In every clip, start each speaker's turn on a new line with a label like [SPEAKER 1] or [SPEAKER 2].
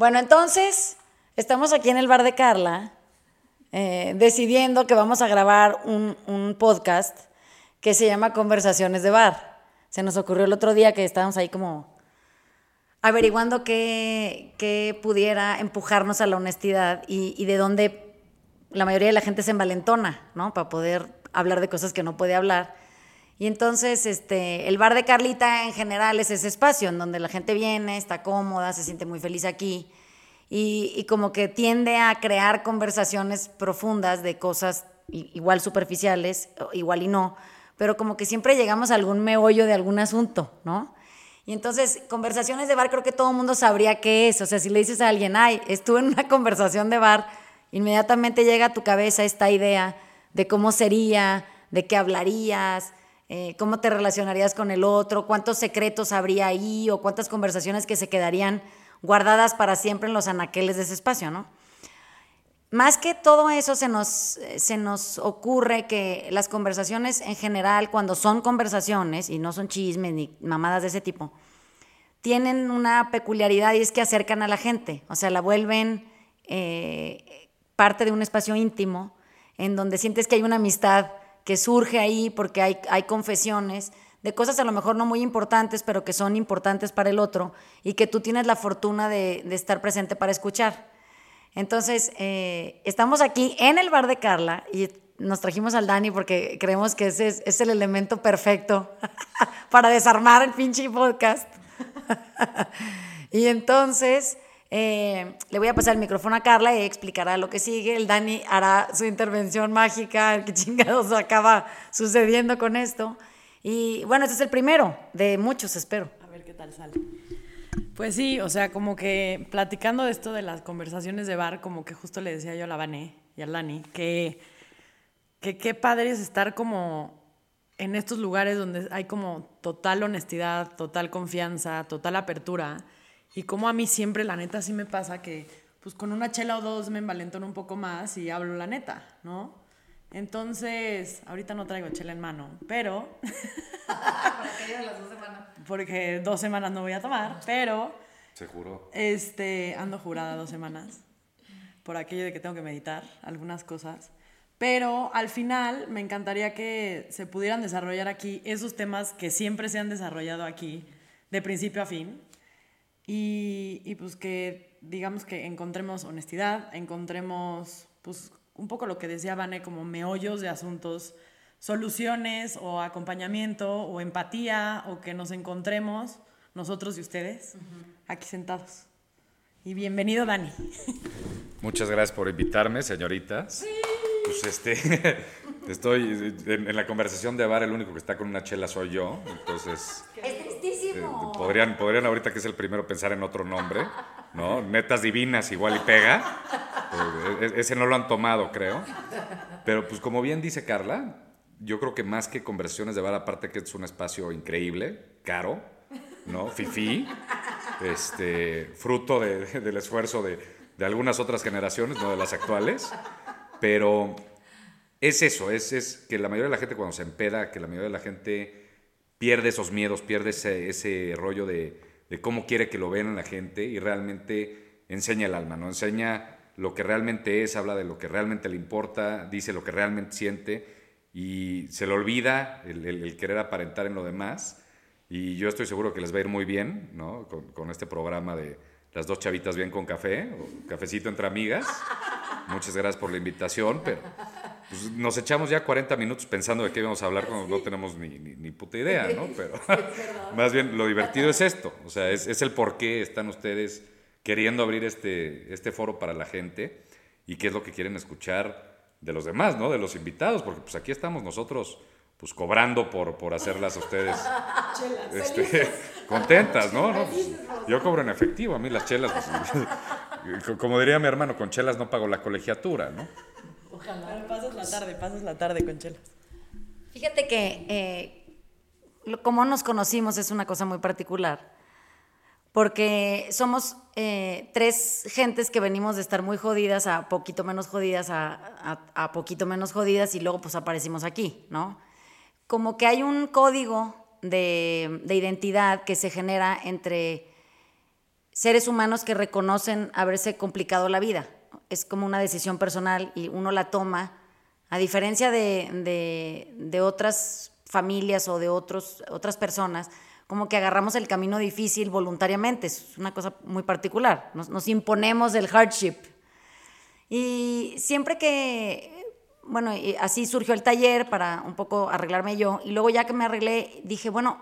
[SPEAKER 1] Bueno, entonces, estamos aquí en el bar de Carla, eh, decidiendo que vamos a grabar un, un podcast que se llama Conversaciones de Bar. Se nos ocurrió el otro día que estábamos ahí como averiguando qué, qué pudiera empujarnos a la honestidad y, y de dónde la mayoría de la gente se envalentona, ¿no? Para poder hablar de cosas que no puede hablar. Y entonces, este, el bar de Carlita en general es ese espacio en donde la gente viene, está cómoda, se siente muy feliz aquí y, como que tiende a crear conversaciones profundas de cosas igual superficiales, igual y no, pero como que siempre llegamos a algún meollo de algún asunto, ¿no? Y entonces, conversaciones de bar creo que todo el mundo sabría qué es. O sea, si le dices a alguien, ay, estuve en una conversación de bar, inmediatamente llega a tu cabeza esta idea de cómo sería, de qué hablarías, eh, cómo te relacionarías con el otro, cuántos secretos habría ahí o cuántas conversaciones que se quedarían guardadas para siempre en los anaqueles de ese espacio, ¿no? Más que todo eso se nos, eh, se nos ocurre que las conversaciones en general, cuando son conversaciones y no son chismes ni mamadas de ese tipo, tienen una peculiaridad y es que acercan a la gente, o sea, la vuelven eh, parte de un espacio íntimo en donde sientes que hay una amistad que surge ahí porque hay, hay confesiones de cosas a lo mejor no muy importantes, pero que son importantes para el otro y que tú tienes la fortuna de, de estar presente para escuchar. Entonces, eh, estamos aquí en el bar de Carla y nos trajimos al Dani porque creemos que ese es, es el elemento perfecto para desarmar el pinche podcast. y entonces, eh, le voy a pasar el micrófono a Carla y explicará lo que sigue. El Dani hará su intervención mágica, que chingados acaba sucediendo con esto. Y bueno, este es el primero de muchos, espero.
[SPEAKER 2] A ver qué tal sale. Pues sí, o sea, como que platicando de esto de las conversaciones de bar, como que justo le decía yo a la Vané y a Lani, que, que qué padre es estar como en estos lugares donde hay como total honestidad, total confianza, total apertura. Y como a mí siempre, la neta, sí me pasa que pues con una chela o dos me envalentono un poco más y hablo la neta, ¿no? Entonces, ahorita no traigo chela en mano, pero... Porque dos semanas no voy a tomar, pero
[SPEAKER 3] Se juró.
[SPEAKER 2] este, ando jurada dos semanas por aquello de que tengo que meditar algunas cosas. Pero al final me encantaría que se pudieran desarrollar aquí esos temas que siempre se han desarrollado aquí, de principio a fin. Y, y pues que digamos que encontremos honestidad, encontremos pues un poco lo que decía Vane, como meollos de asuntos, soluciones o acompañamiento o empatía o que nos encontremos nosotros y ustedes aquí sentados. Y bienvenido Dani.
[SPEAKER 3] Muchas gracias por invitarme, señoritas. Pues este, estoy en, en la conversación de bar, el único que está con una chela soy yo, entonces
[SPEAKER 1] Es
[SPEAKER 3] eh, podrían, podrían ahorita que es el primero pensar en otro nombre, ¿no? Netas divinas igual y pega. Eh, e- ese no lo han tomado, creo. Pero pues como bien dice Carla, yo creo que más que conversaciones de bar, aparte que es un espacio increíble, caro, ¿no? Fifí, este, fruto de- de- del esfuerzo de, de algunas otras generaciones, no de las actuales. Pero es eso, es, es que la mayoría de la gente cuando se empeda, que la mayoría de la gente pierde esos miedos, pierde ese, ese rollo de, de cómo quiere que lo vean la gente y realmente enseña el alma, ¿no? Enseña lo que realmente es, habla de lo que realmente le importa, dice lo que realmente siente y se le olvida el, querer aparentar en lo demás. Y yo estoy seguro que les va a ir muy bien, ¿no? Con, este programa de las dos chavitas bien con café, cafecito entre amigas. Muchas gracias por la invitación, pero pues, nos echamos ya 40 minutos pensando de qué íbamos a hablar cuando no tenemos ni, ni, ni puta idea, ¿no? Pero más bien lo divertido es esto, o sea, es, es el por qué están ustedes queriendo abrir este, este foro para la gente y qué es lo que quieren escuchar de los demás, ¿no? De los invitados, porque pues aquí estamos nosotros pues cobrando por, por hacerlas a ustedes este, contentas, ¿no? No, pues, yo cobro en efectivo, a mí las chelas, pues, como diría mi hermano, con chelas no pago la colegiatura, ¿no?
[SPEAKER 2] Ojalá. pasas la tarde, pasas la tarde con chelas.
[SPEAKER 1] Fíjate que eh, como nos conocimos es una cosa muy particular, porque somos eh, tres gentes que venimos de estar muy jodidas a poquito menos jodidas, a, a- a poquito menos jodidas y luego pues aparecimos aquí, ¿no? Como que hay un código de, de identidad que se genera entre seres humanos que reconocen haberse complicado la vida. Es como una decisión personal y uno la toma, a diferencia de, de, otras familias o de otros, otras personas, como que agarramos el camino difícil voluntariamente. Es una cosa muy particular. Nos, nos imponemos el hardship. Y siempre que, bueno, y así surgió el taller para un poco arreglarme yo. Y luego ya que me arreglé, dije, bueno,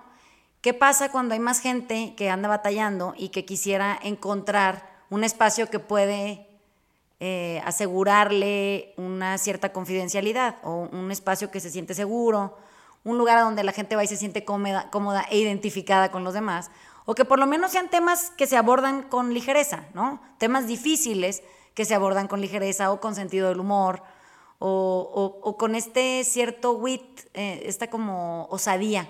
[SPEAKER 1] ¿qué pasa cuando hay más gente que anda batallando y que quisiera encontrar un espacio que puede eh, asegurarle una cierta confidencialidad o un espacio que se siente seguro? un lugar donde la gente va y se siente cómoda, cómoda e identificada con los demás, o que por lo menos sean temas que se abordan con ligereza, ¿no? Temas difíciles que se abordan con ligereza o con sentido del humor, o, con este cierto wit, eh, esta como osadía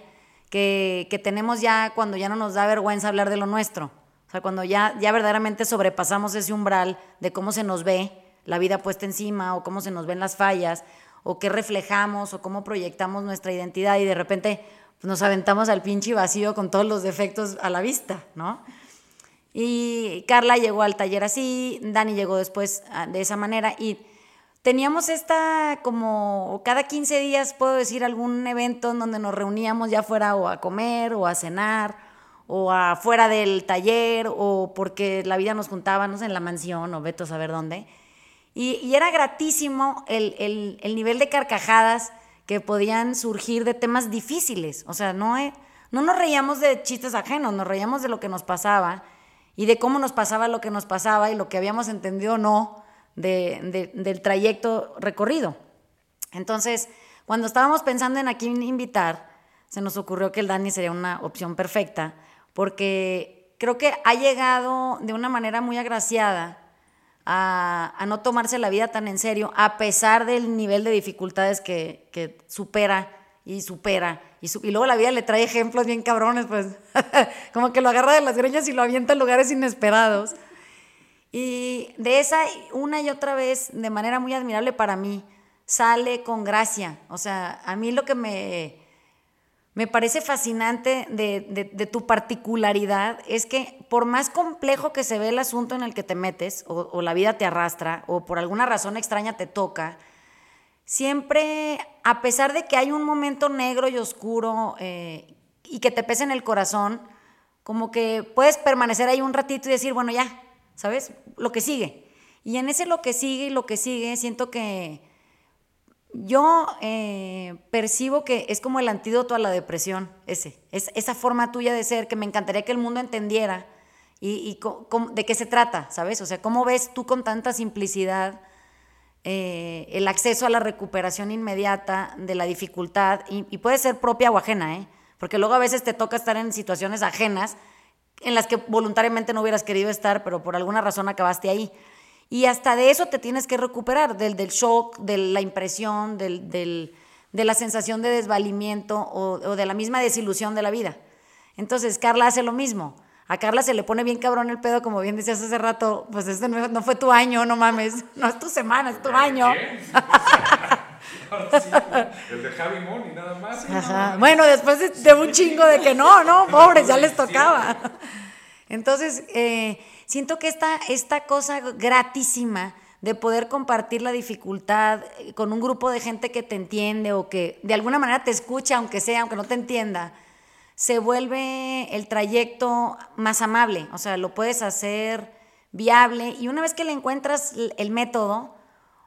[SPEAKER 1] que, que, tenemos ya cuando ya no nos da vergüenza hablar de lo nuestro. O sea, cuando ya, ya verdaderamente sobrepasamos ese umbral de cómo se nos ve la vida puesta encima o cómo se nos ven las fallas o qué reflejamos o cómo proyectamos nuestra identidad y de repente pues, nos aventamos al pinche vacío con todos los defectos a la vista, ¿no? Y Carla llegó al taller así, Dani llegó después ah, de esa manera y teníamos esta como cada 15 días, puedo decir, algún evento en donde nos reuníamos ya fuera o a comer o a cenar o afuera del taller o porque la vida nos juntaba, no sé, en la mansión o veto a saber dónde. Y, era gratísimo el, nivel de carcajadas que podían surgir de temas difíciles. O sea, no, no nos reíamos de chistes ajenos, nos reíamos de lo que nos pasaba y de cómo nos pasaba lo que nos pasaba y lo que habíamos entendido o no del trayecto recorrido. Entonces, cuando estábamos pensando en a quién invitar, se nos ocurrió que el Dani sería una opción perfecta, porque creo que ha llegado de una manera muy agraciada a, no tomarse la vida tan en serio, a pesar del nivel de dificultades que, supera y supera. Y, y, luego la vida le trae ejemplos bien cabrones, pues como que lo agarra de las greñas y lo avienta en lugares inesperados. Y de esa, una y otra vez, de manera muy admirable para mí, sale con gracia. O sea, a mí lo que me, me parece fascinante de, tu particularidad es que por más complejo que se ve el asunto en el que te metes, o, la vida te arrastra, o por alguna razón extraña te toca, siempre, a pesar de que hay un momento negro y oscuro eh, y que te pese en el corazón, como que puedes permanecer ahí un ratito y decir, bueno, ya, ¿sabes? Lo que sigue. Y en ese lo que sigue y lo que sigue, siento que yo eh, percibo que es como el antídoto a la depresión, ese, es esa forma tuya de ser que me encantaría que el mundo entendiera y, de qué se trata, ¿sabes? O sea, ¿cómo ves tú con tanta simplicidad eh, el acceso a la recuperación inmediata de la dificultad? Y, y, puede ser propia o ajena, ¿eh? Porque luego a veces te toca estar en situaciones ajenas en las que voluntariamente no hubieras querido estar, pero por alguna razón acabaste ahí. Y hasta de eso te tienes que recuperar, del, del shock, de la impresión, del, del, de la sensación de desvalimiento o, o, de la misma desilusión de la vida. Entonces, Carla hace lo mismo. A Carla se le pone bien cabrón el pedo, como bien decías hace rato, pues este no, fue tu año, no mames, no es tu semana, es tu año.
[SPEAKER 3] el de Javi Moni, nada más.
[SPEAKER 1] Bueno, después de, de, un chingo de que no, no, pobres, ya les tocaba. Entonces, eh, siento que esta, esta cosa gratísima de poder compartir la dificultad eh, con un grupo de gente que te entiende o que de alguna manera te escucha, aunque sea, aunque no te entienda, se vuelve el trayecto más amable. O sea, lo puedes hacer viable y una vez que le encuentras el método,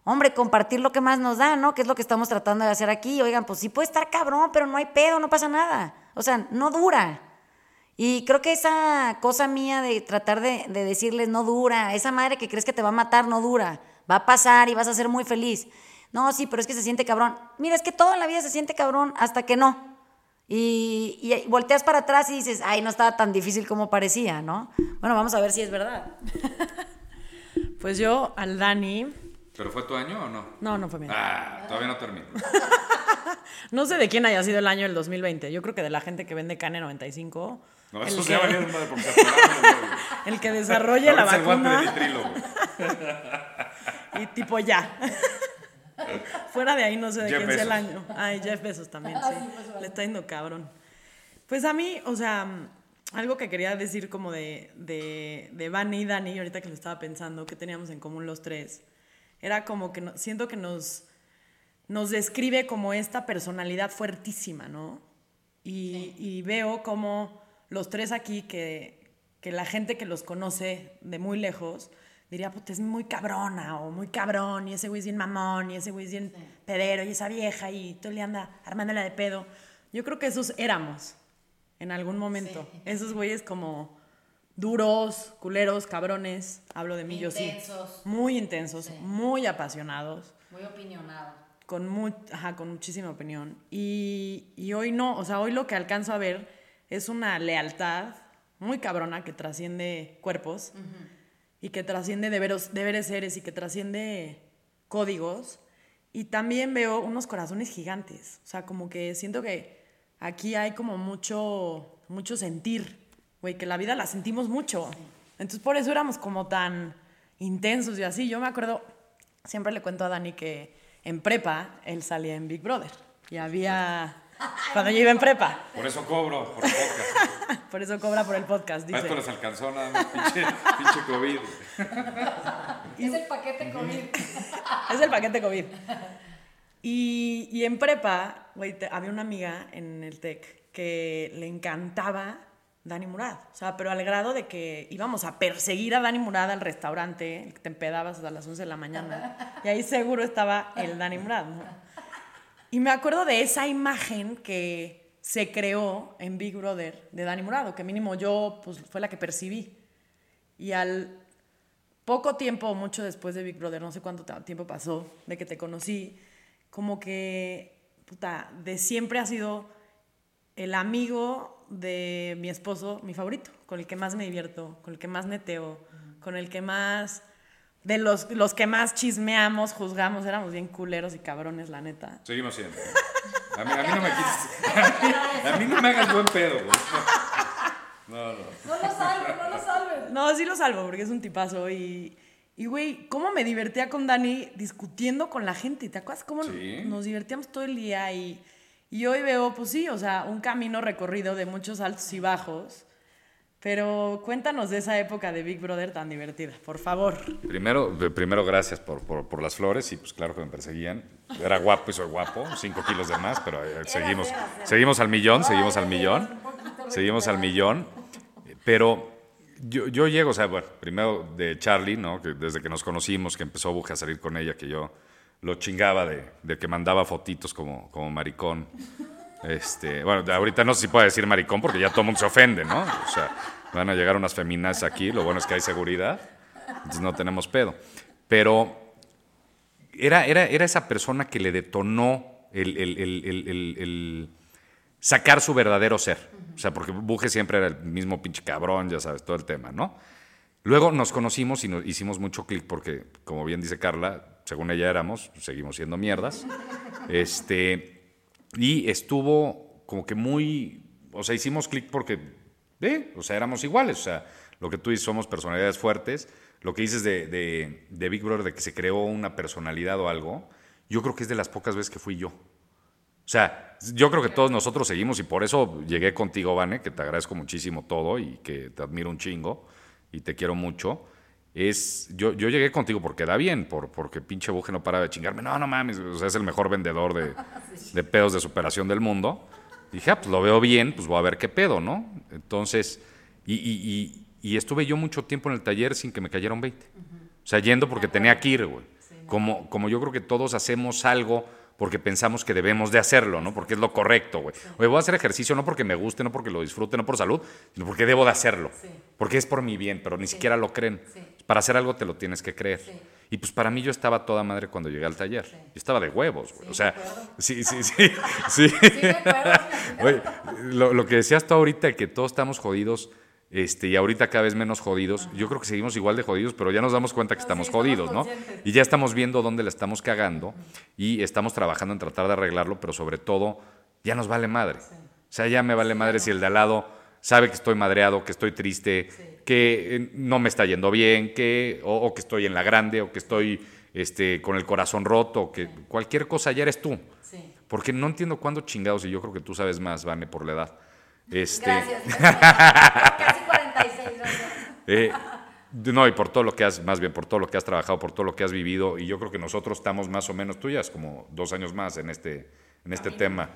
[SPEAKER 1] hombre, compartir lo que más nos da, ¿no? Que es lo que estamos tratando de hacer aquí. Oigan, pues sí puede estar cabrón, pero no hay pedo, no pasa nada. O sea, no dura. Y creo que esa cosa mía de tratar de, decirles no dura, esa madre que crees que te va a matar no dura, va a pasar y vas a ser muy feliz. No, sí, pero es que se siente cabrón. Mira, es que toda la vida se siente cabrón hasta que no. Y, y, volteas para atrás y dices, ay, no estaba tan difícil como parecía, ¿no? Bueno, vamos a ver si es verdad.
[SPEAKER 2] pues yo, al Dani.
[SPEAKER 3] ¿Pero fue tu año o no?
[SPEAKER 2] No, no fue mi año.
[SPEAKER 3] Ah, todavía no termino.
[SPEAKER 2] no sé de quién haya sido el año del 2020. Yo creo que de la gente que vende Cane 95
[SPEAKER 3] no, eso se
[SPEAKER 2] madre El que desarrolle la vacuna. y tipo ya. Fuera de ahí no sé de quién es el año. Ay, Jeff Bezos también, sí. Le está yendo cabrón. Pues a mí, o sea, algo que quería decir como de, de, de Vani y Dani, ahorita que lo estaba pensando, que teníamos en común los tres, era como que no- siento que nos, nos describe como esta personalidad fuertísima, ¿no? Y, y veo como los tres aquí, que, que la gente que los conoce de muy lejos, diría, pues es muy cabrona o muy cabrón, y ese güey es bien mamón, y ese güey es bien pedero, y esa vieja, y todo le anda armándola de pedo. Yo creo que esos éramos en algún momento. Esos güeyes como duros, culeros, cabrones, hablo de mí, yo sí.
[SPEAKER 1] Intensos.
[SPEAKER 2] Muy intensos, muy apasionados
[SPEAKER 1] Muy opinionado.
[SPEAKER 2] con, mu- ajá, con muchísima opinión. Y, y hoy no, o sea, hoy lo que alcanzo a ver es una lealtad muy cabrona que trasciende cuerpos y que trasciende deberos, deberes seres y que trasciende códigos. Y también veo unos corazones gigantes. O sea, como que siento que aquí hay como mucho, mucho sentir, güey, que la vida la sentimos mucho. Entonces por eso éramos como tan intensos y así. Yo me acuerdo, siempre le cuento a Dani que en prepa él salía en Big Brother. Y había... Cuando yo iba en prepa.
[SPEAKER 3] Por eso cobro, por el podcast.
[SPEAKER 2] Por eso cobra por el podcast,
[SPEAKER 3] A esto
[SPEAKER 2] dice.
[SPEAKER 3] les alcanzó nada más, pinche, pinche COVID.
[SPEAKER 1] Es el paquete COVID.
[SPEAKER 2] Es el paquete COVID. Y, y en prepa, güey, había una amiga en el TEC que le encantaba Dani Murad. O sea, pero al grado de que íbamos a perseguir a Dani Murad al restaurante, el que te empedabas hasta las 11 de la mañana. Y ahí seguro estaba el Dani Murad. ¿no? Y me acuerdo de esa imagen que se creó en Big Brother de Dani Murad, o que mínimo yo pues, fue la que percibí. Y al poco tiempo, mucho después de Big Brother, no sé cuánto tiempo pasó de que te conocí, como que, puta, de siempre ha sido el amigo de mi esposo, mi favorito, con el que más me divierto, con el que más neteo, con el que más, de los, los que más chismeamos, juzgamos, éramos bien culeros y cabrones, la neta.
[SPEAKER 3] Seguimos siendo. A mí, a mí no me quites. A mí, a mí no me hagas buen pedo, güey. No, no.
[SPEAKER 1] No lo salves, no lo salves.
[SPEAKER 2] No, sí lo salvo porque es un tipazo y, y güey, cómo me divertía con Dani discutiendo con la gente. ¿Te acuerdas cómo
[SPEAKER 3] Sí.
[SPEAKER 2] nos divertíamos todo el día? Y, y hoy veo, pues sí, o sea, un camino recorrido de muchos altos y bajos. Pero cuéntanos de esa época de Big Brother tan divertida, por favor.
[SPEAKER 3] Primero, primero gracias por, por, por las flores y pues claro que me perseguían. Era guapo y soy guapo, cinco kilos de más, pero eh, seguimos, seguimos al millón, seguimos al millón, seguimos al millón. Pero yo, yo llego, o sea, bueno, primero de Charlie, ¿no? Que desde que nos conocimos, que empezó Buja a salir con ella, que yo lo chingaba de, de que mandaba fotitos como, como maricón. Este, bueno, ahorita no sé si puedo decir maricón porque ya todo el mundo se ofende, ¿no? O sea, van a llegar unas feminas aquí, lo bueno es que hay seguridad, entonces no tenemos pedo. Pero era, era, era esa persona que le detonó el, el- el- el- sacar su verdadero ser. O sea, porque Buje siempre era el mismo pinche cabrón, ya sabes, todo el tema, ¿no? Luego nos conocimos y nos hicimos mucho clic porque, como bien dice Carla, según ella éramos, seguimos siendo mierdas. Este, y estuvo como que muy, o sea, hicimos clic porque, eh, o sea, éramos iguales. O sea, lo que tú dices, somos personalidades fuertes. Lo que dices de, de, de Big Brother, de que se creó una personalidad o algo, yo creo que es de las pocas veces que fui yo. O sea, yo creo que todos nosotros seguimos y por eso llegué contigo, Vane, que te agradezco muchísimo todo y que te admiro un chingo y te quiero mucho. Es, yo, yo llegué contigo porque da bien, por, porque pinche buje no para de chingarme. No, no mames, o sea, es el mejor vendedor de, de pedos de superación del mundo. Dije, ah, pues lo veo bien, pues voy a ver qué pedo, ¿no? Entonces, y, y- y- y estuve yo mucho tiempo en el taller sin que me cayeran 20. O sea, yendo porque tenía que ir, güey. Como, como yo creo que todos hacemos algo porque pensamos que debemos de hacerlo, ¿no? Porque es lo correcto, güey. Oye, voy a hacer ejercicio no porque me guste, no porque lo disfrute, no por salud, sino porque debo de hacerlo. Porque es por mi bien, pero ni siquiera lo creen. Para hacer algo te lo tienes que creer. Y pues para mí yo estaba toda madre cuando llegué al taller. Yo estaba de huevos, güey. o sea, sí, sí, sí. sí. Oye, lo, lo que decías tú ahorita, que todos estamos jodidos, este, y ahorita cada vez menos jodidos, yo creo que seguimos igual de jodidos, pero ya nos damos cuenta que estamos jodidos, ¿no? Y ya estamos viendo dónde la estamos cagando y estamos trabajando en tratar de arreglarlo, pero sobre todo, ya nos vale madre. O sea, ya me vale madre si el de al lado sabe que estoy madreado, que estoy triste, que eh, no me está yendo bien, que, o, o que estoy en la grande, o que estoy este, con el corazón roto, que cualquier cosa ya eres tú.
[SPEAKER 1] Sí.
[SPEAKER 3] Porque no entiendo cuándo chingados, y yo creo que tú sabes más, Vane, por la edad. Este,
[SPEAKER 1] Gracias. Casi 46.
[SPEAKER 3] Eh, no, y por todo lo que has, más bien por todo lo que has trabajado, por todo lo que has vivido, y yo creo que nosotros estamos más o menos tuyas, como dos años más en este, en este tema.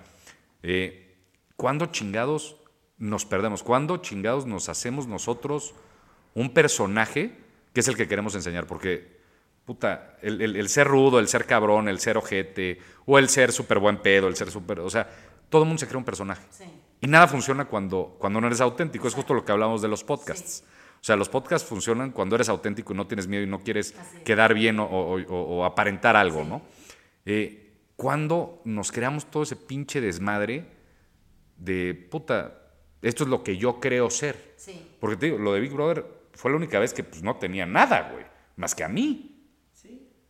[SPEAKER 3] Eh, ¿Cuándo chingados nos perdemos? ¿Cuándo chingados nos hacemos nosotros un personaje que es el que queremos enseñar? Porque, puta, el, el- el ser rudo, el ser cabrón, el ser ojete, o el ser súper buen pedo, el ser súper. O sea, todo el mundo se crea un personaje.
[SPEAKER 1] Sí.
[SPEAKER 3] Y nada funciona cuando, cuando no eres auténtico. Es justo lo que hablamos de los podcasts. O sea, los podcasts funcionan cuando eres auténtico y no tienes miedo y no quieres quedar bien o, o- o- o aparentar algo, ¿no? Eh, cuando nos creamos todo ese pinche desmadre de, puta, esto es lo que yo creo ser.
[SPEAKER 1] Sí.
[SPEAKER 3] Porque te digo, lo de Big Brother fue la única vez que pues, no tenía nada, güey, más que a mí.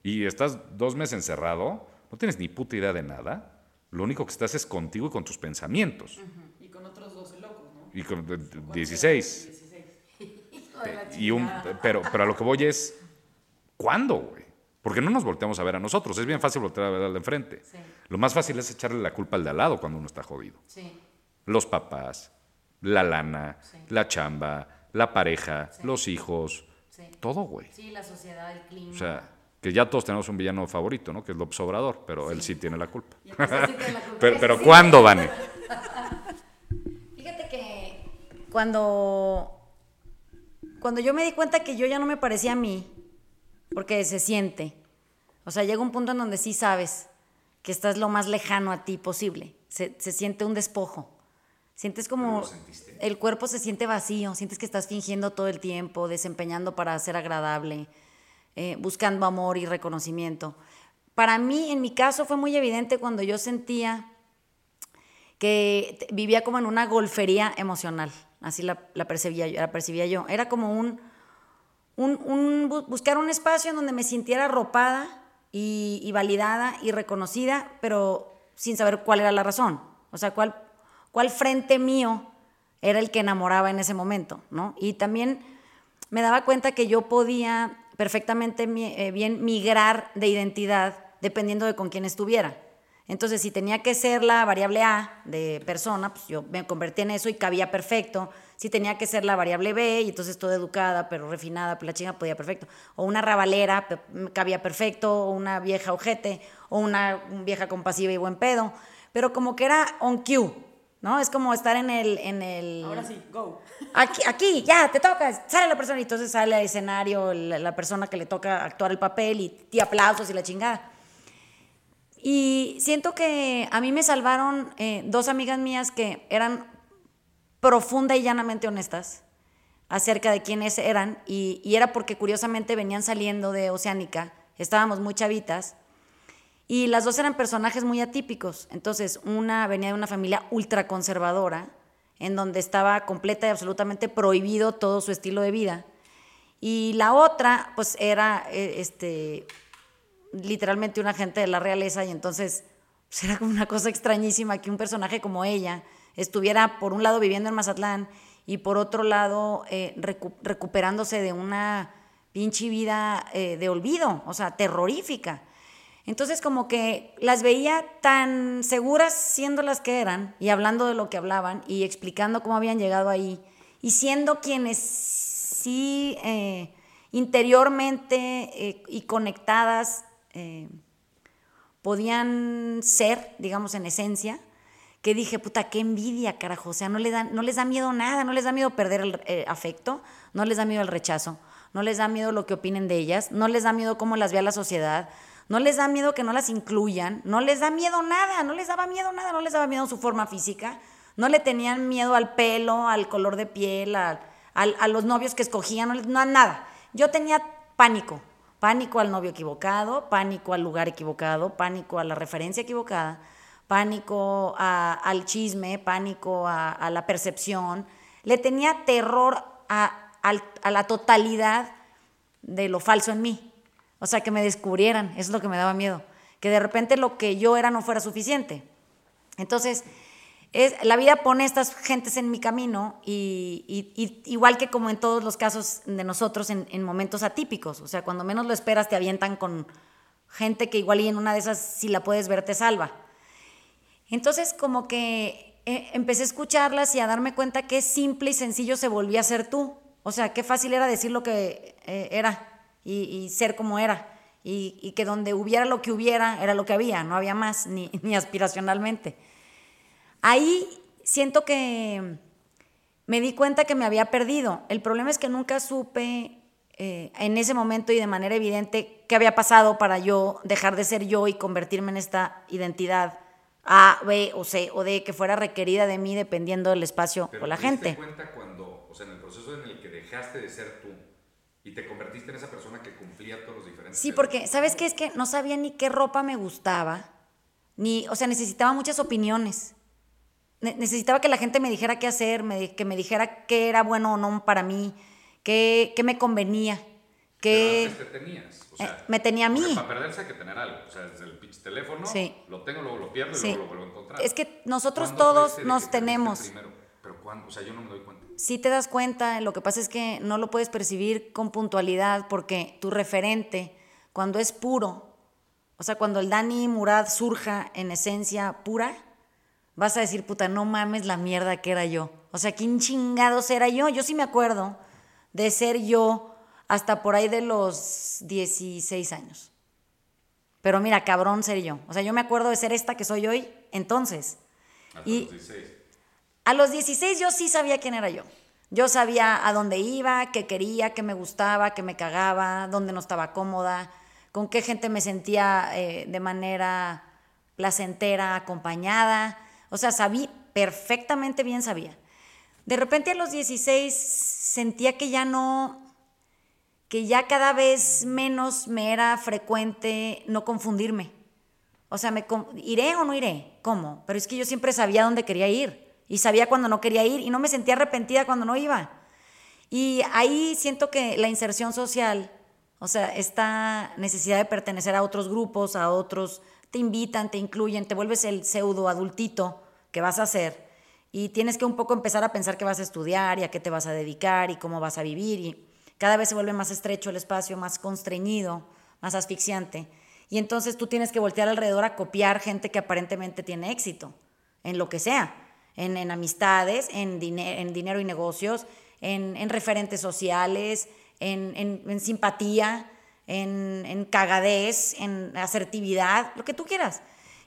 [SPEAKER 3] Y estás dos meses encerrado, no tienes ni puta idea de nada. Lo único que estás es contigo y con tus pensamientos.
[SPEAKER 2] Con otros 12 locos, ¿no?
[SPEAKER 3] Y con de- de- 16. Y un, pero, pero a lo que voy es, ¿cuándo, güey? Porque no nos volteamos a ver a nosotros. Es bien fácil voltear a ver al de enfrente.
[SPEAKER 1] Sí.
[SPEAKER 3] Lo más fácil es echarle la culpa al de al lado cuando uno está jodido.
[SPEAKER 1] Sí.
[SPEAKER 3] Los papás, la lana,
[SPEAKER 1] Sí.
[SPEAKER 3] la chamba, la pareja, los hijos, todo, güey.
[SPEAKER 1] Sí, la sociedad, el clima.
[SPEAKER 3] O sea, que ya todos tenemos un villano favorito, ¿no? Que es López Obrador, pero él sí tiene la culpa.
[SPEAKER 1] Sí tiene la culpa.
[SPEAKER 3] Pero, pero. ¿cuándo, Vane?
[SPEAKER 1] Fíjate que cuando, cuando yo me di cuenta que yo ya no me parecía a mí, porque se siente, o sea, llega un punto en donde sí sabes que estás lo más lejano a ti posible, se, se siente un despojo. Sientes como el cuerpo se siente vacío, sientes que estás fingiendo todo el tiempo, desempeñando para ser agradable, eh, buscando amor y reconocimiento. Para mí, en mi caso, fue muy evidente cuando yo sentía que vivía como en una golfería emocional, así la, la percibía, la percibía yo. Era como un, un- un bu- buscar un espacio en donde me sintiera arropada y, y validada y reconocida, pero sin saber cuál era la razón. O sea, cuál, cuál frente mío era el que enamoraba en ese momento, ¿no? Y también me daba cuenta que yo podía perfectamente eh, bien migrar de identidad dependiendo de con quién estuviera. Entonces, si tenía que ser la variable A de persona, pues yo me convertí en eso y cabía perfecto. Si tenía que ser la variable B, y entonces toda educada, pero refinada, pues la chinga podía perfecto. O una rabalera, cabía perfecto, o una vieja ojete, o una vieja compasiva y buen pedo. Pero como que era on cue, ¿no? Es como estar en el... En el
[SPEAKER 2] Ahora sí, go.
[SPEAKER 1] Aquí, aquí, ya, te toca, sale la persona y entonces sale al escenario la, la persona que le toca actuar el papel y, y aplausos y la chingada. Y siento que a mí me salvaron eh, dos amigas mías que eran profunda y llanamente honestas acerca de quiénes eran y, y era porque curiosamente venían saliendo de Oceánica, estábamos muy chavitas y las dos eran personajes muy atípicos. Entonces, una venía de una familia ultraconservadora, en donde estaba completa y absolutamente prohibido todo su estilo de vida. Y la otra, pues era eh, este, literalmente un agente de la realeza, y entonces pues, era como una cosa extrañísima que un personaje como ella estuviera, por un lado, viviendo en Mazatlán y por otro lado, eh, recu- recuperándose de una pinche vida eh, de olvido, o sea, terrorífica. Entonces como que las veía tan seguras siendo las que eran y hablando de lo que hablaban y explicando cómo habían llegado ahí y siendo quienes sí eh, interiormente y conectadas eh, podían ser, digamos, en esencia, que dije, puta, qué envidia, carajo. O sea, no, le dan, no les da miedo nada, no les da miedo perder el eh, afecto, no les da miedo el rechazo, no les da miedo lo que opinen de ellas, no les da miedo cómo las vea la sociedad, no les da miedo que no las incluyan, no les da miedo nada, no les daba miedo nada, no les daba miedo su forma física, no le tenían miedo al pelo, al color de piel, a, al- a los novios que escogían, no, no, nada. Yo tenía pánico, pánico al novio equivocado, pánico al lugar equivocado, pánico a la referencia equivocada, pánico a- al chisme, pánico a, a la percepción. Le tenía terror a, a la totalidad de lo falso en mí. O sea, que me descubrieran, eso es lo que me daba miedo. Que de repente lo que yo era no fuera suficiente. Entonces, la vida pone estas gentes en mi camino y, igual que como en todos los casos de nosotros en, en momentos atípicos, o sea, cuando menos lo esperas te avientan con gente que igual y en una de esas si la puedes ver te salva. Entonces como que eh, empecé a escucharlas y a darme cuenta qué simple y sencillo se volvía a ser tú. O sea, qué fácil era decir lo que eh, era y, ser como era. Y, que donde hubiera lo que hubiera, era lo que había, no había más, ni aspiracionalmente. Ahí siento que me di cuenta que me había perdido. El problema es que nunca supe eh, en ese momento y de manera evidente qué había pasado para yo dejar de ser yo y convertirme en esta identidad A, B o C o D que fuera requerida de mí dependiendo del espacio
[SPEAKER 3] Pero
[SPEAKER 1] o la
[SPEAKER 3] ¿te
[SPEAKER 1] gente.
[SPEAKER 3] cuenta cuando, o sea, en el proceso en el que dejaste de ser tú y te convertiste en esa persona que cumplía todos los diferentes
[SPEAKER 1] Sí, porque, ¿sabes qué? Es que no sabía ni qué ropa me gustaba, ni, o sea, necesitaba muchas opiniones. Ne- necesitaba que la gente me dijera qué hacer, me que me dijera qué era bueno o no para mí, qué, qué me convenía, qué...
[SPEAKER 3] antes te tenías. O sea,
[SPEAKER 1] Eh, me tenía a mí.
[SPEAKER 3] Para perderse hay que tener algo. O sea, desde el pinche teléfono,
[SPEAKER 1] Sí.
[SPEAKER 3] lo tengo, luego lo pierdo y
[SPEAKER 1] Sí.
[SPEAKER 3] luego lo vuelvo a encontrar.
[SPEAKER 1] Es que nosotros
[SPEAKER 3] ¿Cuándo
[SPEAKER 1] todos nos
[SPEAKER 3] que
[SPEAKER 1] tenemos.
[SPEAKER 3] primero? Pero ¿cuándo? O sea, yo no me doy cuenta.
[SPEAKER 1] Sí te das cuenta, lo que pasa es que no lo puedes percibir con puntualidad porque tu referente, cuando es puro, o sea, cuando el Dani Murad surja en esencia pura, vas a decir, puta, no mames la mierda que era yo. O sea, ¿quién chingados era yo? Yo sí me acuerdo de ser yo hasta por ahí de los 16 años. Pero mira, cabrón ser yo. O sea, yo me acuerdo de ser esta que soy hoy entonces.
[SPEAKER 3] Hasta
[SPEAKER 1] Y-
[SPEAKER 3] los 16.
[SPEAKER 1] A los 16 yo sí sabía quién era yo. Yo sabía a dónde iba, qué quería, qué me gustaba, qué me cagaba, dónde no estaba cómoda, con qué gente me sentía eh, de manera placentera, acompañada. O sea, sabía, perfectamente bien sabía. De repente a los 16 sentía que ya no, que ya cada vez menos me era frecuente no confundirme. O sea, me ¿iré o no iré? ¿Cómo? Pero es que yo siempre sabía dónde quería ir y sabía cuando no quería ir y no me sentía arrepentida cuando no iba. Y ahí siento que la inserción social, o sea, esta necesidad de pertenecer a otros grupos, a otros, te invitan, te incluyen, te vuelves el pseudo adultito que vas a hacer y tienes que un poco empezar a pensar qué vas a estudiar y a qué te vas a dedicar y cómo vas a vivir y cada vez se vuelve más estrecho el espacio, más constreñido, más asfixiante. Y entonces tú tienes que voltear alrededor a copiar gente que aparentemente tiene éxito, en lo que sea, en, en amistades, en, dine- en dinero y negocios, en, en referentes sociales, en simpatía, en, en cagadez, en asertividad, lo que tú quieras.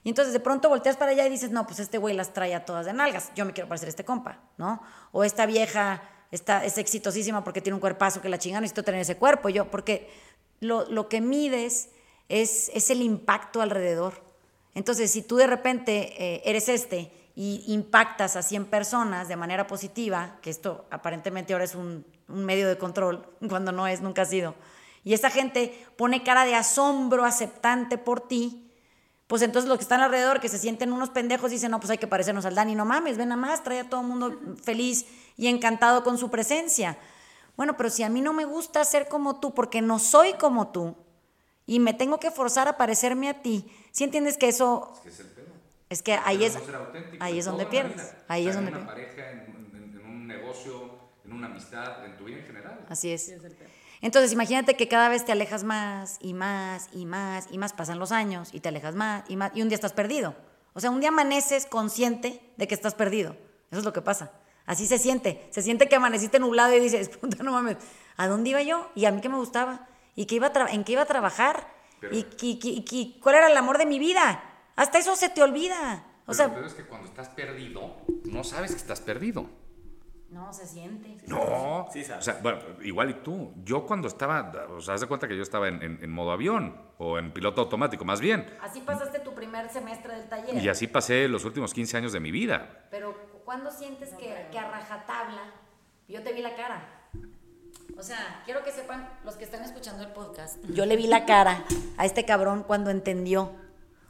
[SPEAKER 1] Y entonces de pronto volteas para allá y dices, no, pues este güey las trae a todas de nalgas, yo me quiero parecer este compa, ¿no? O esta vieja está, es exitosísima porque tiene un cuerpazo que la chingada, necesito tener ese cuerpo, yo, porque lo, lo que mides es, es el impacto alrededor. Entonces, si tú de repente eh, eres este y impactas a 100 personas de manera positiva, que esto aparentemente ahora es un, un medio de control, cuando no es, nunca ha sido, y esa gente pone cara de asombro aceptante por ti, pues entonces los que están alrededor, que se sienten unos pendejos, dicen, no, pues hay que parecernos al Dani, no mames, ven nada más, trae a todo el mundo feliz y encantado con su presencia. Bueno, pero si a mí no me gusta ser como tú, porque no soy como tú, y me tengo que forzar a parecerme a ti, si entiendes que eso,
[SPEAKER 3] Es que es el pedo.
[SPEAKER 1] es que ahí es, ahí es donde pierdes,
[SPEAKER 3] vida.
[SPEAKER 1] ahí es donde
[SPEAKER 3] en una
[SPEAKER 1] pierdes.
[SPEAKER 3] pareja, en, en- en un negocio, en una amistad, en tu vida en general.
[SPEAKER 1] Así es.
[SPEAKER 2] Sí, es el.
[SPEAKER 1] Entonces, imagínate que cada vez te alejas más y más y más y más, pasan los años y te alejas más y más y un día estás perdido. O sea, un día amaneces consciente de que estás perdido. Eso es lo que pasa. Así se siente. Se siente que amaneciste nublado y dices, puta, no mames, ¿a dónde iba yo? ¿Y a mí qué me gustaba? ¿Y qué iba en qué iba a trabajar?
[SPEAKER 3] Pero-
[SPEAKER 1] ¿Y, qué- qué- cuál era el amor de mi vida? Hasta eso se te olvida. O
[SPEAKER 3] Pero
[SPEAKER 1] sea,
[SPEAKER 3] el pedo es que cuando estás perdido, no sabes que estás perdido.
[SPEAKER 1] No se siente.
[SPEAKER 3] No.
[SPEAKER 4] Sí, sabes.
[SPEAKER 3] o sea, bueno, igual y tú. Yo cuando estaba, o sea, haz de cuenta que yo estaba en, en- en modo avión o en piloto automático, más bien.
[SPEAKER 1] Así pasaste tu primer semestre del taller.
[SPEAKER 3] Y así pasé los últimos 15 años de mi vida.
[SPEAKER 1] Pero ¿cuándo sientes que, que a rajatabla yo te vi la cara? O sea, quiero que sepan los que están escuchando el podcast. Yo le vi la cara a este cabrón cuando entendió.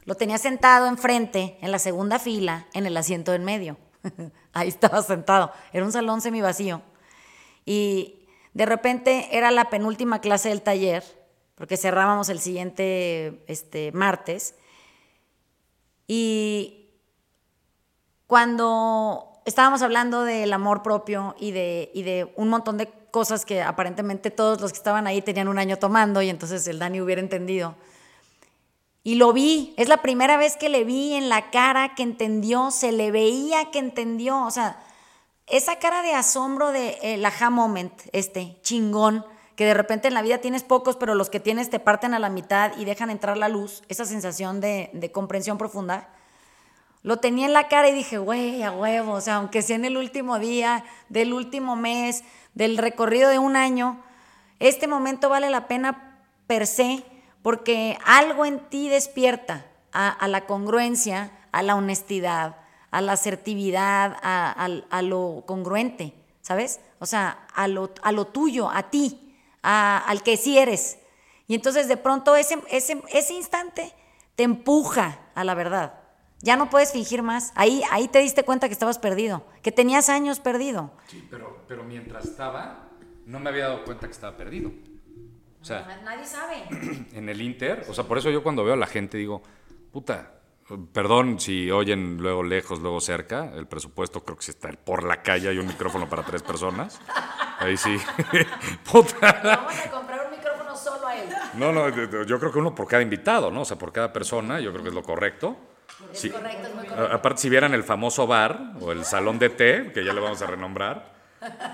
[SPEAKER 1] Lo tenía sentado enfrente, en la segunda fila, en el asiento en medio. Ahí estaba sentado. Era un salón semivacío. Y de repente era la penúltima clase del taller, porque cerrábamos el siguiente este, martes. Y cuando estábamos hablando del amor propio y de, y de un montón de cosas que aparentemente todos los que estaban ahí tenían un año tomando y entonces el Dani hubiera entendido, Y lo vi, es la primera vez que le vi en la cara que entendió, se le veía que entendió, o sea, esa cara de asombro de el aha moment, este chingón, que de repente en la vida tienes pocos, pero los que tienes te parten a la mitad y dejan entrar la luz, esa sensación de, de comprensión profunda, lo tenía en la cara y dije, güey, a huevo, o sea, aunque sea en el último día, del último mes, del recorrido de un año, este momento vale la pena per se porque algo en ti despierta a, la congruencia, a la honestidad, a la asertividad, a, lo congruente, ¿sabes? O sea, a lo, lo tuyo, a ti, al que sí eres. Y entonces de pronto ese, ese, ese instante te empuja a la verdad. Ya no puedes fingir más. Ahí, ahí te diste cuenta que estabas perdido, que tenías años perdido.
[SPEAKER 3] Sí, pero, pero mientras estaba, no me había dado cuenta que estaba perdido. Sea,
[SPEAKER 1] Nadie sabe.
[SPEAKER 3] en el Inter, o sea, por eso yo cuando veo a la gente digo, puta, perdón si oyen luego lejos, luego cerca, el presupuesto creo que si está por la calle, hay un micrófono para tres personas. Ahí sí, puta.
[SPEAKER 1] Vamos a comprar un micrófono solo a él.
[SPEAKER 3] No, no, yo creo que uno por cada invitado, ¿no? O sea, por cada persona, yo creo que es lo correcto.
[SPEAKER 1] Es
[SPEAKER 3] Sí.
[SPEAKER 1] correcto, es muy correcto.
[SPEAKER 3] Aparte, si vieran el famoso bar o el salón de té, que ya le vamos a renombrar,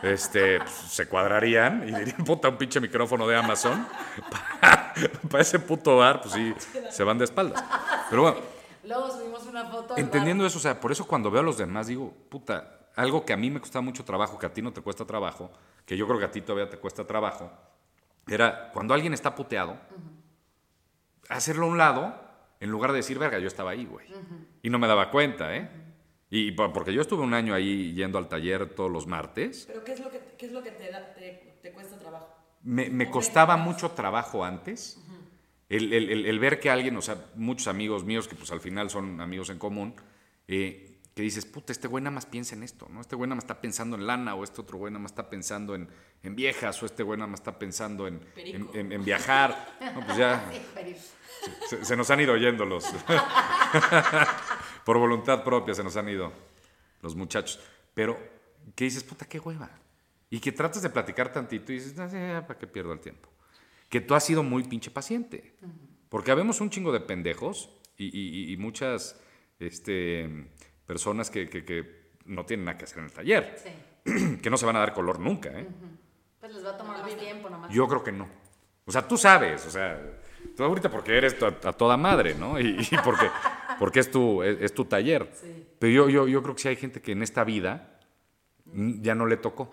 [SPEAKER 3] este, pues, se cuadrarían y dirían, puta, un pinche micrófono de Amazon. Para, para ese puto bar, pues sí, se van de espaldas. Pero bueno,
[SPEAKER 1] Luego subimos una foto.
[SPEAKER 3] entendiendo eso, o sea, por eso cuando veo a los demás digo, puta, algo que a mí me costaba mucho trabajo, que a ti no te cuesta trabajo, que yo creo que a ti todavía te cuesta trabajo, era cuando alguien está puteado, hacerlo a un lado en lugar de decir, verga, yo estaba ahí, güey. Y no me daba cuenta, ¿eh? Y po- porque yo estuve un año ahí yendo al taller todos los martes,
[SPEAKER 2] Pero ¿qué es lo que, qué es lo que te, da- te, te cuesta trabajo?
[SPEAKER 3] me, me costaba mucho trabajo antes. El, el- el- el ver que alguien, o sea, muchos amigos míos que pues al final son amigos en común, eh, que dices, puta, este güey nada más piensa en esto, ¿no? Este güey nada más está pensando en lana, o este otro güey nada más está pensando en, en viejas, o este güey nada más está pensando en, en, en- en viajar. No, pues ya se, se nos han ido yendo los... Por voluntad propia se nos han ido los muchachos. Pero que dices, puta, qué hueva. Y que tratas de platicar tantito y dices, ¿para qué pierdo el tiempo? Que tú has sido muy pinche paciente. Porque habemos un chingo de pendejos y, y- y muchas este, personas que, que- que no tienen nada que hacer en el taller.
[SPEAKER 1] Sí.
[SPEAKER 3] Que no se van a dar color nunca, ¿eh?
[SPEAKER 1] Pues les va a tomar más tiempo nomás.
[SPEAKER 3] Yo creo que no. O sea, tú sabes, o sea, tú ahorita porque eres a, toda madre, ¿no? Y, y porque, porque es, tu, es, es tu taller. Pero yo, yo, yo creo que sí hay gente que en esta vida ya no le tocó.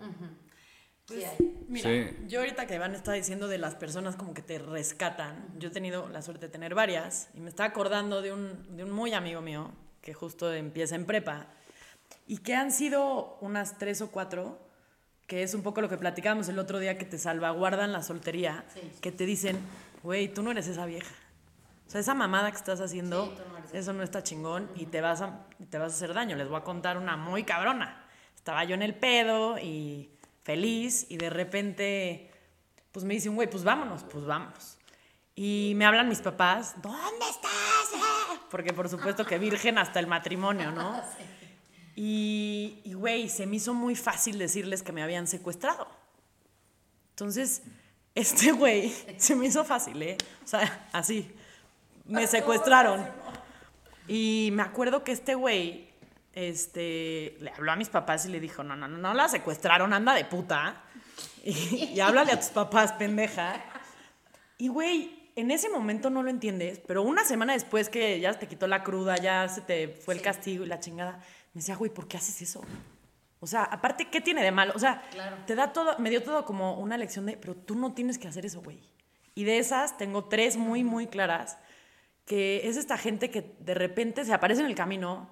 [SPEAKER 1] Sí hay.
[SPEAKER 2] Mira,
[SPEAKER 3] Sí.
[SPEAKER 2] yo ahorita que Iván está diciendo de las personas como que te rescatan, yo he tenido la suerte de tener varias y me está acordando de un, de un muy amigo mío que justo empieza en prepa y que han sido unas tres o cuatro, que es un poco lo que platicábamos el otro día, que te salvaguardan la soltería,
[SPEAKER 1] Sí.
[SPEAKER 2] que te dicen, güey, tú no eres esa vieja. O sea, esa mamada que estás haciendo,
[SPEAKER 1] Sí, no
[SPEAKER 2] eso no está chingón y te vas, a, te vas a hacer daño. Les voy a contar una muy cabrona. Estaba yo en el pedo y feliz y de repente, pues me dice un güey, pues vámonos, pues vámonos. Y me hablan mis papás, ¿dónde estás? eh?" Porque por supuesto que virgen hasta el matrimonio, ¿no? Y, güey, se me hizo muy fácil decirles que me habían secuestrado. Entonces, este güey se me hizo fácil, ¿eh? O sea, así. Me secuestraron. Y me acuerdo que este güey, este, le habló a mis papás y le dijo, no, no, no, no la secuestraron, anda de puta. Y, y háblale a tus papás, pendeja. Y güey, en ese momento no lo entiendes, pero una semana después que ya te quitó la cruda, ya se te fue el castigo y la chingada, me decía, güey, ¿por qué haces eso? O sea, aparte, ¿qué tiene de malo? O sea,
[SPEAKER 1] Claro.
[SPEAKER 2] te da todo, me dio todo como una lección de, pero tú no tienes que hacer eso, güey. Y de esas tengo tres muy, muy claras, que es esta gente que de repente se aparece en el camino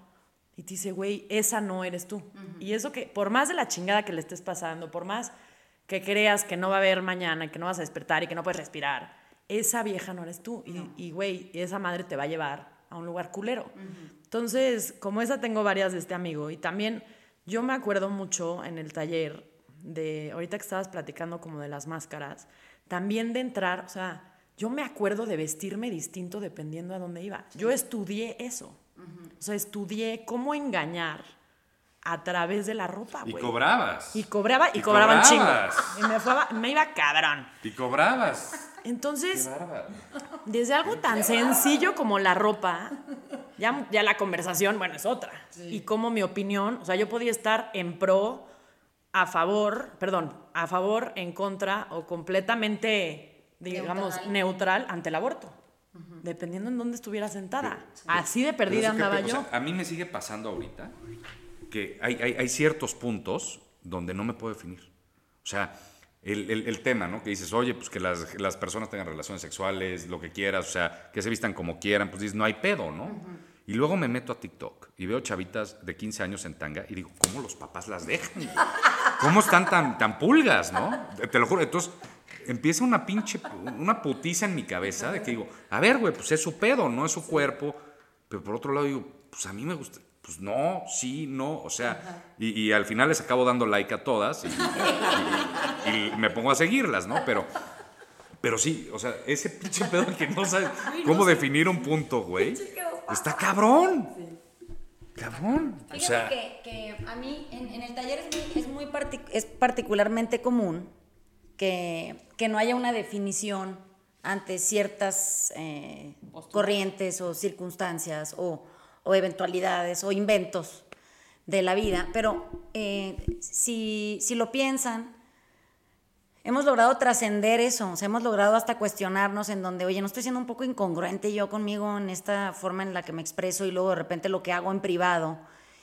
[SPEAKER 2] y te dice, güey, esa no eres tú. Y eso que, por más de la chingada que le estés pasando, por más que creas que no va a haber mañana y que no vas a despertar y que no puedes respirar, esa vieja no eres tú. Y- Y, güey, esa madre te va a llevar a un lugar culero. Entonces, como esa tengo varias de este amigo. Y también yo me acuerdo mucho en el taller de, ahorita que estabas platicando como de las máscaras, también de entrar, o sea, yo me acuerdo de vestirme distinto dependiendo a dónde iba. Yo estudié eso. O sea, estudié cómo engañar a través de la ropa,
[SPEAKER 3] Y
[SPEAKER 2] güey.
[SPEAKER 3] cobrabas.
[SPEAKER 2] Y cobraba, y,
[SPEAKER 3] Y
[SPEAKER 2] cobraban chingo.
[SPEAKER 3] cobrabas.
[SPEAKER 2] Y me, fue, me iba cabrón.
[SPEAKER 3] Y cobrabas.
[SPEAKER 2] Entonces, desde algo tan sencillo como la ropa, ya, ya la conversación, bueno, es otra. Y como mi opinión, o sea, yo podía estar en pro, a favor, perdón, a favor, en contra o completamente, digamos,
[SPEAKER 1] Neutral.
[SPEAKER 2] neutral, ante el aborto. Dependiendo en dónde estuviera sentada. Así de perdida
[SPEAKER 3] que-
[SPEAKER 2] andaba
[SPEAKER 3] o
[SPEAKER 2] yo.
[SPEAKER 3] sea, a mí me sigue pasando ahorita que hay, hay- hay ciertos puntos donde no me puedo definir. O sea, el, el- el tema, ¿no? Que dices, oye, pues que las, las personas tengan relaciones sexuales, lo que quieras, o sea, que se vistan como quieran, pues dices, no hay pedo, ¿no? Y luego me meto a TikTok y veo chavitas de 15 años en tanga y digo, ¿cómo los papás las dejan? ¿Cómo están tan, tan pulgas, no? Te lo juro. Entonces, empieza una pinche, una putiza en mi cabeza de que digo, a ver, güey, pues es su pedo, no es su cuerpo. Pero por otro lado digo, pues a mí me gusta. Pues no, sí, no, o sea, y, y al final les acabo dando like a todas y, y- y me pongo a seguirlas, ¿no? Pero, pero sí, o sea, ese pinche pedo que no sabes cómo definir un punto, güey, está cabrón. Cabrón. O
[SPEAKER 1] Fíjate
[SPEAKER 3] sea,
[SPEAKER 1] que, que a mí en, en el taller es muy, es muy partic- es particularmente común que, que no haya una definición ante ciertas eh, corrientes o circunstancias o, o eventualidades o inventos de la vida, pero eh, si, si lo piensan, hemos logrado trascender eso, o sea, hemos logrado hasta cuestionarnos en donde, oye, no estoy siendo un poco incongruente yo conmigo en esta forma en la que me expreso y luego de repente lo que hago en privado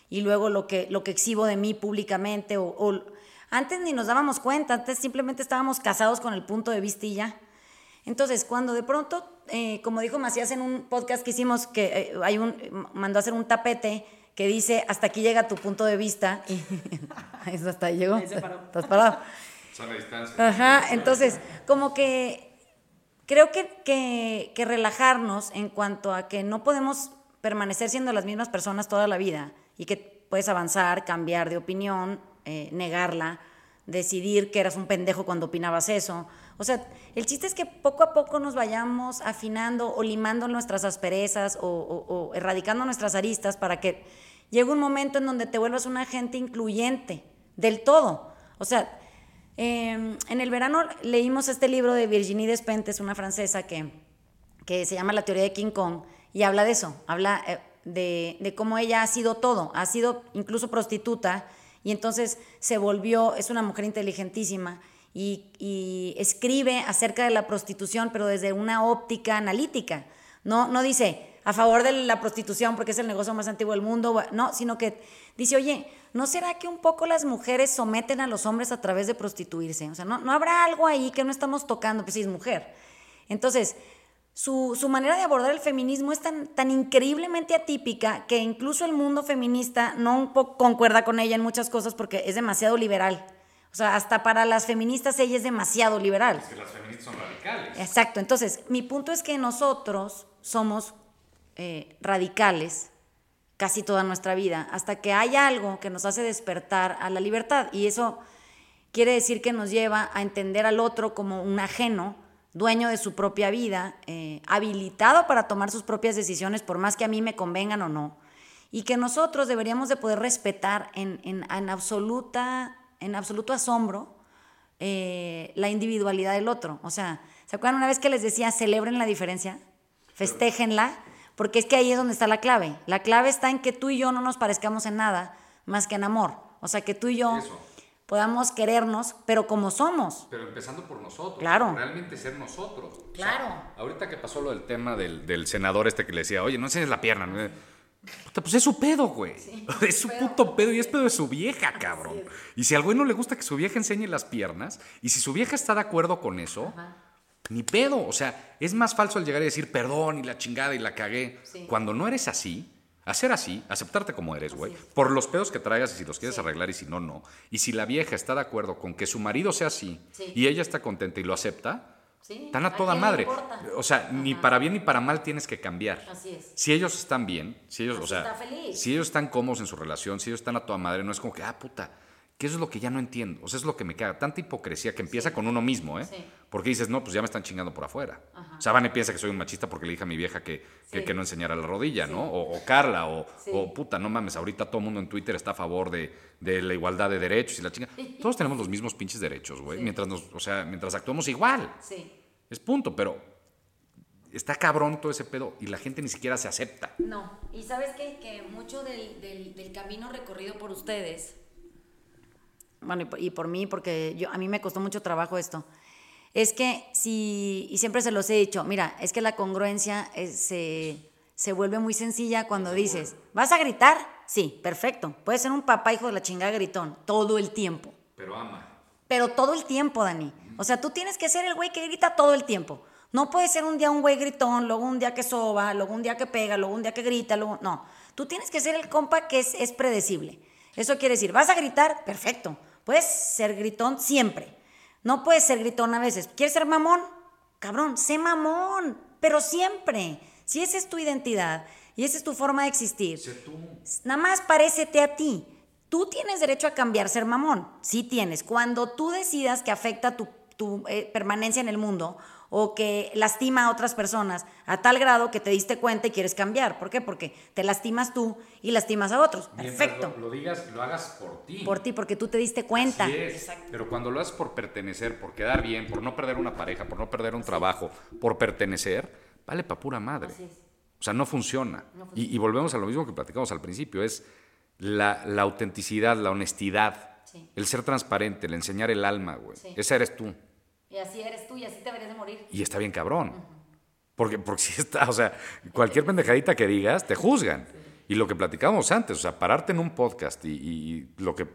[SPEAKER 1] y luego lo que, lo que exhibo de mí públicamente o, o- antes ni nos dábamos cuenta, antes simplemente estábamos casados con el punto de vista y ya. Entonces, cuando de pronto, eh, como dijo Macías en un podcast que hicimos, que eh, hay un, mandó a hacer un tapete que dice, hasta aquí llega tu punto de vista. Y eso hasta ahí llegó.
[SPEAKER 2] Ahí se paró.
[SPEAKER 1] Estás parado.
[SPEAKER 3] distancia.
[SPEAKER 1] Ajá, entonces, como que creo que, que, que relajarnos en cuanto a que no podemos permanecer siendo las mismas personas toda la vida y que puedes avanzar, cambiar de opinión, eh, negarla, decidir que eras un pendejo cuando opinabas eso. O sea, el chiste es que poco a poco nos vayamos afinando o limando nuestras asperezas o, erradicando nuestras aristas para que llegue un momento en donde te vuelvas una gente incluyente del todo. O sea, eh, en el verano leímos este libro de Virginie Despentes, una francesa que, que se llama La teoría de King Kong, y habla de eso, habla eh, de, de cómo ella ha sido todo, ha sido incluso prostituta, y entonces se volvió, es una mujer inteligentísima, y, escribe acerca de la prostitución, pero desde una óptica analítica. No, no dice a favor de la prostitución porque es el negocio más antiguo del mundo, no, sino que dice, oye, ¿no será que un poco las mujeres someten a los hombres a través de prostituirse? O sea, ¿no, no habrá algo ahí que no estamos tocando? Pues sí, es mujer. Entonces, su, su manera de abordar el feminismo es tan, tan increíblemente atípica que incluso el mundo feminista no concuerda con ella en muchas cosas porque es demasiado liberal. O sea, hasta para las feministas ella es demasiado liberal.
[SPEAKER 3] Que las feministas son radicales.
[SPEAKER 1] Exacto. Entonces, mi punto es que nosotros somos eh, radicales casi toda nuestra vida, hasta que hay algo que nos hace despertar a la libertad. Y eso quiere decir que nos lleva a entender al otro como un ajeno, dueño de su propia vida, eh, habilitado para tomar sus propias decisiones, por más que a mí me convengan o no. Y que nosotros deberíamos de poder respetar en, en- en absoluta, en absoluto asombro eh, la individualidad del otro. O sea, ¿se acuerdan una vez que les decía, celebren la diferencia? Festéjenla, porque es que ahí es donde está la clave. La clave está en que tú y yo no nos parezcamos en nada más que en amor. O sea, que tú y yo. Podamos querernos, pero como somos.
[SPEAKER 3] Pero empezando por nosotros.
[SPEAKER 1] Claro.
[SPEAKER 3] Realmente ser nosotros. O sea,
[SPEAKER 1] Claro.
[SPEAKER 3] ahorita que pasó lo del tema del, del senador este que le decía, oye, no enseñes la pierna. ¿no? Pues es su pedo, güey. es su puto pedo y es pedo de su vieja, cabrón. Y si al güey no le gusta que su vieja enseñe las piernas, y si su vieja está de acuerdo con eso, ni pedo. O sea, es más falso el llegar y decir perdón y la chingada y la cagué.
[SPEAKER 1] Sí.
[SPEAKER 3] Cuando no eres así, hacer así, aceptarte como eres, güey. Por los pedos que traigas y si los quieres arreglar y si no, no. Y si la vieja está de acuerdo con que su marido sea así
[SPEAKER 1] Sí.
[SPEAKER 3] y ella está contenta y lo acepta,
[SPEAKER 1] Sí,
[SPEAKER 3] están a
[SPEAKER 1] ¿a
[SPEAKER 3] toda madre. O sea, ni para bien ni para mal tienes que cambiar.
[SPEAKER 1] Así es.
[SPEAKER 3] Si ellos están bien, si ellos, o
[SPEAKER 1] Así
[SPEAKER 3] sea,
[SPEAKER 1] está feliz.
[SPEAKER 3] si ellos están cómodos en su relación, si ellos están a toda madre, no es como que, ah, puta, que eso es lo que ya no entiendo. O sea, es lo que me caga. Tanta hipocresía que empieza con uno mismo, ¿eh?
[SPEAKER 1] Sí.
[SPEAKER 3] Porque dices, no, pues ya me están chingando por afuera. O sea, Vane piensa que soy un machista porque le dije a mi vieja que, que,
[SPEAKER 1] Sí.
[SPEAKER 3] que no enseñara la rodilla, ¿no? O, o Carla, o, o puta, no mames, ahorita todo el mundo en Twitter está a favor de, de la igualdad de derechos y la chinga. Todos tenemos los mismos pinches derechos, güey. Mientras nos, o sea, mientras actuamos igual.
[SPEAKER 1] Sí.
[SPEAKER 3] Es punto, pero está cabrón todo ese pedo y la gente ni siquiera se acepta.
[SPEAKER 1] No, y sabes qué? que mucho del, del- del camino recorrido por ustedes, bueno, y por, y por mí, porque yo, a mí me costó mucho trabajo esto, es que si, y siempre se los he dicho, mira, es que la congruencia es, se, se vuelve muy sencilla cuando dices, ¿vas a gritar? Sí, perfecto. Puedes ser un papá hijo de la chingada gritón todo el tiempo.
[SPEAKER 3] Pero ama.
[SPEAKER 1] Pero todo el tiempo, Dani. O sea, tú tienes que ser el güey que grita todo el tiempo. No puedes ser un día un güey gritón, luego un día que soba, luego un día que pega, luego un día que grita, luego... No, tú tienes que ser el compa que es, es predecible. Eso quiere decir, ¿vas a gritar? Perfecto. Puedes ser gritón siempre. No puedes ser gritón a veces. ¿Quieres ser mamón? Cabrón, sé mamón, pero siempre. Si esa es tu identidad y esa es tu forma de existir, nada más parécete a ti. Tú tienes derecho a cambiar ser mamón. Sí tienes. Cuando tú decidas que afecta tu, tu, eh, permanencia en el mundo o que lastima a otras personas a tal grado que te diste cuenta y quieres cambiar. ¿Por qué? Porque te lastimas tú y lastimas a otros. Perfecto.
[SPEAKER 3] Lo, digas, lo hagas por ti.
[SPEAKER 1] Por ti, porque tú te diste cuenta.
[SPEAKER 3] Así es. Pero cuando lo haces por pertenecer, por quedar bien, por no perder una pareja, por no perder un trabajo, por pertenecer, vale pa' pura madre. O sea, no funciona. Y, y volvemos a lo mismo que platicamos al principio, es la, la autenticidad, la honestidad,
[SPEAKER 1] Sí.
[SPEAKER 3] el ser transparente, el enseñar el alma, güey.
[SPEAKER 1] Sí.
[SPEAKER 3] Esa eres tú.
[SPEAKER 1] Y así eres tú y así te deberías de morir.
[SPEAKER 3] Y está bien cabrón. Porque, porque si está, o sea, cualquier pendejadita que digas, te juzgan. Y lo que platicábamos antes, o sea, pararte en un podcast y, lo que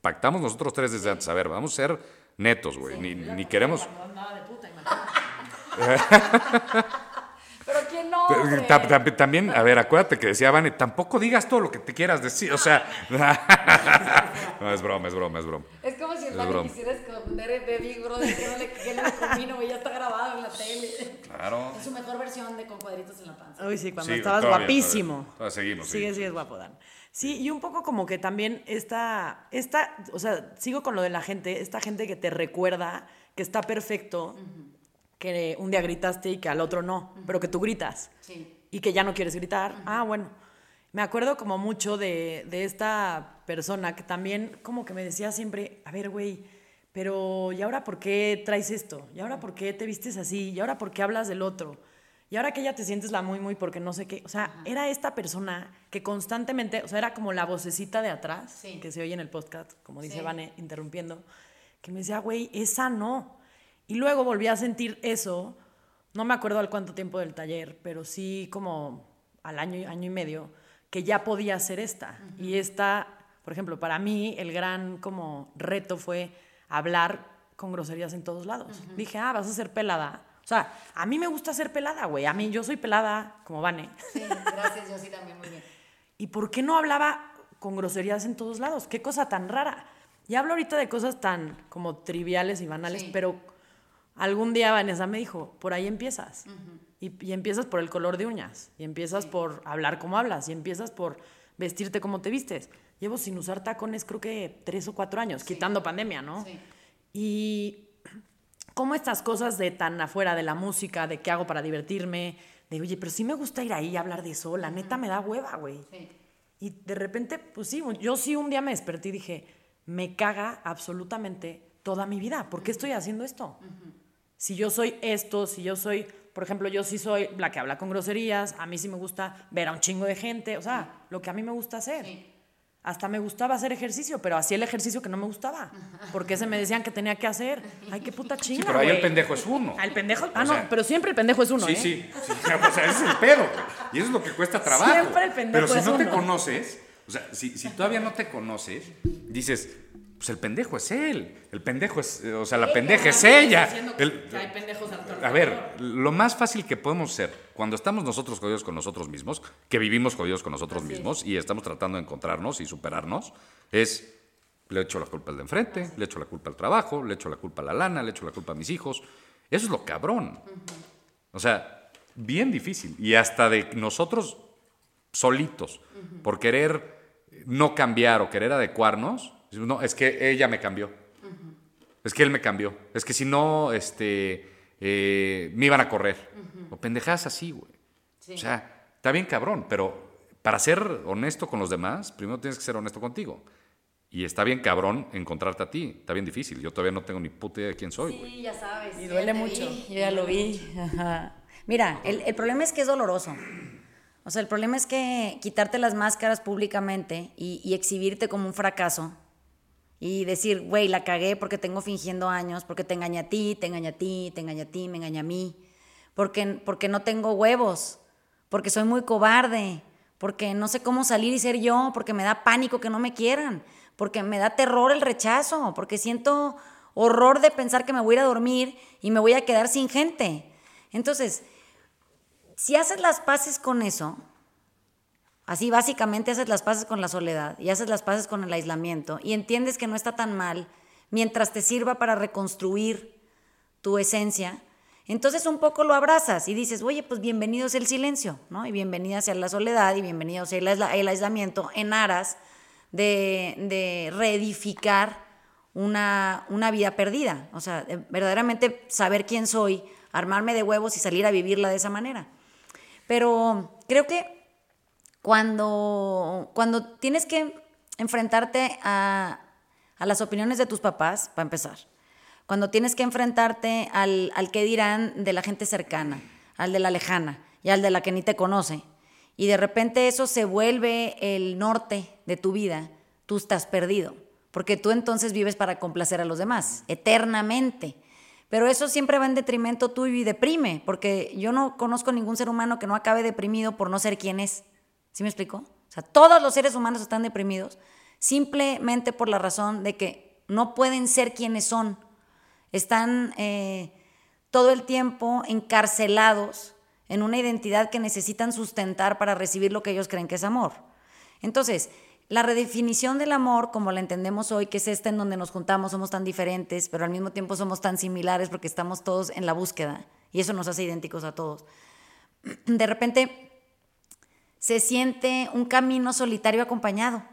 [SPEAKER 3] pactamos nosotros tres desde antes, a ver, vamos a ser netos, güey. Ni, ni queremos...
[SPEAKER 2] No andaba de puta, imagínate.
[SPEAKER 1] Pero quién no.
[SPEAKER 3] Pero,
[SPEAKER 1] hombre?
[SPEAKER 3] Ta- ta- También, a ver, acuérdate que decía Vane, tampoco digas todo lo que te quieras decir, o sea... no, es broma, es broma, es broma.
[SPEAKER 1] Es como si el
[SPEAKER 3] broma.
[SPEAKER 1] quisiera esconder de Big Brother que no le, que no le combino, güey, ya está grabado en la tele.
[SPEAKER 3] Claro.
[SPEAKER 1] Es su mejor versión de con cuadritos en la panza.
[SPEAKER 2] Uy, sí, cuando
[SPEAKER 3] Sí,
[SPEAKER 2] estabas
[SPEAKER 3] todavía,
[SPEAKER 2] guapísimo.
[SPEAKER 3] todavía. Todavía seguimos,
[SPEAKER 2] Sigue,
[SPEAKER 3] seguimos.
[SPEAKER 2] sigues guapo, Dan. Sí, y un poco como que también esta, esta, o sea, sigo con lo de la gente, esta gente que te recuerda que está perfecto, que un día gritaste y que al otro no, pero que tú gritas.
[SPEAKER 1] Sí.
[SPEAKER 2] Y que ya no quieres gritar. Ah, bueno. Me acuerdo como mucho de, de esta persona que también como que me decía siempre, a ver, güey, pero ¿y ahora por qué traes esto? ¿Y ahora por qué te vistes así? ¿Y ahora por qué hablas del otro? Y ahora que ya te sientes la muy, muy porque no sé qué. O sea, era esta persona que constantemente, o sea, era como la vocecita de atrás,
[SPEAKER 1] Sí.
[SPEAKER 2] que se oye en el podcast, como dice
[SPEAKER 1] Sí.
[SPEAKER 2] Vane, interrumpiendo, que me decía, güey, esa no. Y luego volví a sentir eso, no me acuerdo al cuánto tiempo del taller, pero sí como al año, y- año y medio, que ya podía ser esta. Y esta, por ejemplo, para mí el gran como reto fue hablar con groserías en todos lados. Dije, ah, vas a ser pelada. O sea, a mí me gusta ser pelada, güey. A mí yo soy pelada, como Vane.
[SPEAKER 1] Sí, gracias, yo sí también, muy bien.
[SPEAKER 2] ¿Y por qué no hablaba con groserías en todos lados? Qué cosa tan rara. Y hablo ahorita de cosas tan como triviales y banales,
[SPEAKER 1] Sí.
[SPEAKER 2] pero algún día Vanessa me dijo, por ahí empiezas. y, y empiezas por el color de uñas, y empiezas por hablar como hablas, y empiezas por vestirte como te vistes. Llevo sin usar tacones creo que tres o cuatro años, quitando pandemia, ¿no?
[SPEAKER 1] Sí.
[SPEAKER 2] Y cómo estas cosas de tan afuera de la música, de qué hago para divertirme, de oye, pero sí me gusta ir ahí a hablar de eso, la neta me da hueva, güey.
[SPEAKER 1] Sí.
[SPEAKER 2] Y de repente, pues sí, yo sí un día me desperté y dije, me caga absolutamente toda mi vida. ¿Por qué estoy haciendo esto? Si yo soy esto, si yo soy, por ejemplo, yo sí soy la que habla con groserías, a mí sí me gusta ver a un chingo de gente, o sea, lo que a mí me gusta hacer.
[SPEAKER 1] Sí.
[SPEAKER 2] Hasta me gustaba hacer ejercicio, pero hacía el ejercicio que no me gustaba. Porque se me decían que tenía que hacer. Ay, qué puta chinga.
[SPEAKER 3] Sí, pero ahí el pendejo es uno.
[SPEAKER 2] El pendejo. Ah,
[SPEAKER 3] O
[SPEAKER 2] no,
[SPEAKER 3] sea,
[SPEAKER 2] pero siempre el pendejo es uno,
[SPEAKER 3] Sí,
[SPEAKER 2] ¿eh?
[SPEAKER 3] sí, sí. O sea, ese es el pedo. Y eso es lo que cuesta trabajo.
[SPEAKER 2] Siempre el pendejo
[SPEAKER 3] Pero si
[SPEAKER 2] es
[SPEAKER 3] no te conoces, o sea, si, si todavía no te conoces, dices, pues el pendejo es él. El pendejo es, eh, o sea, la pendeja es ella. El-
[SPEAKER 2] hay pendejos
[SPEAKER 3] a ver, lo más fácil que podemos ser cuando estamos nosotros jodidos con nosotros mismos, que vivimos jodidos con nosotros mismos y estamos tratando de encontrarnos y superarnos, es le echo la culpa al de enfrente, le echo la culpa al trabajo, le echo la culpa a la lana, le echo la culpa a mis hijos. Eso es lo cabrón. O sea, bien difícil. Y hasta de nosotros solitos, por querer no cambiar o querer adecuarnos, no, es que ella me cambió. Es que él me cambió. Es que si no, este, eh, me iban a correr. O pendejadas así, güey. O sea, está bien cabrón, pero para ser honesto con los demás, primero tienes que ser honesto contigo. Y está bien cabrón encontrarte a ti. Está bien difícil. Yo todavía no tengo ni puta idea de quién soy, güey.
[SPEAKER 1] Sí, ya sabes.
[SPEAKER 2] Y duele mucho.
[SPEAKER 1] vi, yo ya lo vi. Ajá. Mira, el, el problema es que es doloroso. O sea, el problema es que quitarte las máscaras públicamente y, y exhibirte como un fracaso y decir, güey, la cagué porque tengo fingiendo años, porque te engañé a ti, te engañé a ti, te engañé a ti, me engañé a mí, porque, porque no tengo huevos, porque soy muy cobarde, porque no sé cómo salir y ser yo, porque me da pánico que no me quieran, porque me da terror el rechazo, porque siento horror de pensar que me voy a ir a dormir y me voy a quedar sin gente. Entonces, si haces las paces con eso, así básicamente haces las paces con la soledad y haces las paces con el aislamiento y entiendes que no está tan mal mientras te sirva para reconstruir tu esencia, entonces un poco lo abrazas y dices, oye, pues bienvenido sea el silencio, ¿no? Y bienvenida sea la soledad y bienvenido sea el, aisla- el aislamiento en aras de, de reedificar una, una vida perdida. O sea, de verdaderamente saber quién soy, armarme de huevos y salir a vivirla de esa manera. Pero creo que cuando, cuando tienes que enfrentarte a, a las opiniones de tus papás, para empezar, cuando tienes que enfrentarte al, al que dirán de la gente cercana, al de la lejana y al de la que ni te conoce, y de repente eso se vuelve el norte de tu vida, tú estás perdido, porque tú entonces vives para complacer a los demás, eternamente. Pero eso siempre va en detrimento tuyo y deprime, porque yo no conozco ningún ser humano que no acabe deprimido por no ser quien es. ¿Sí me explico? O sea, todos los seres humanos están deprimidos simplemente por la razón de que no pueden ser quienes son. Están eh, todo el tiempo encarcelados en una identidad que necesitan sustentar para recibir lo que ellos creen que es amor. Entonces, la redefinición del amor, como la entendemos hoy, que es esta en donde nos juntamos, somos tan diferentes, pero al mismo tiempo somos tan similares porque estamos todos en la búsqueda y eso nos hace idénticos a todos. De repente se siente un camino solitario acompañado.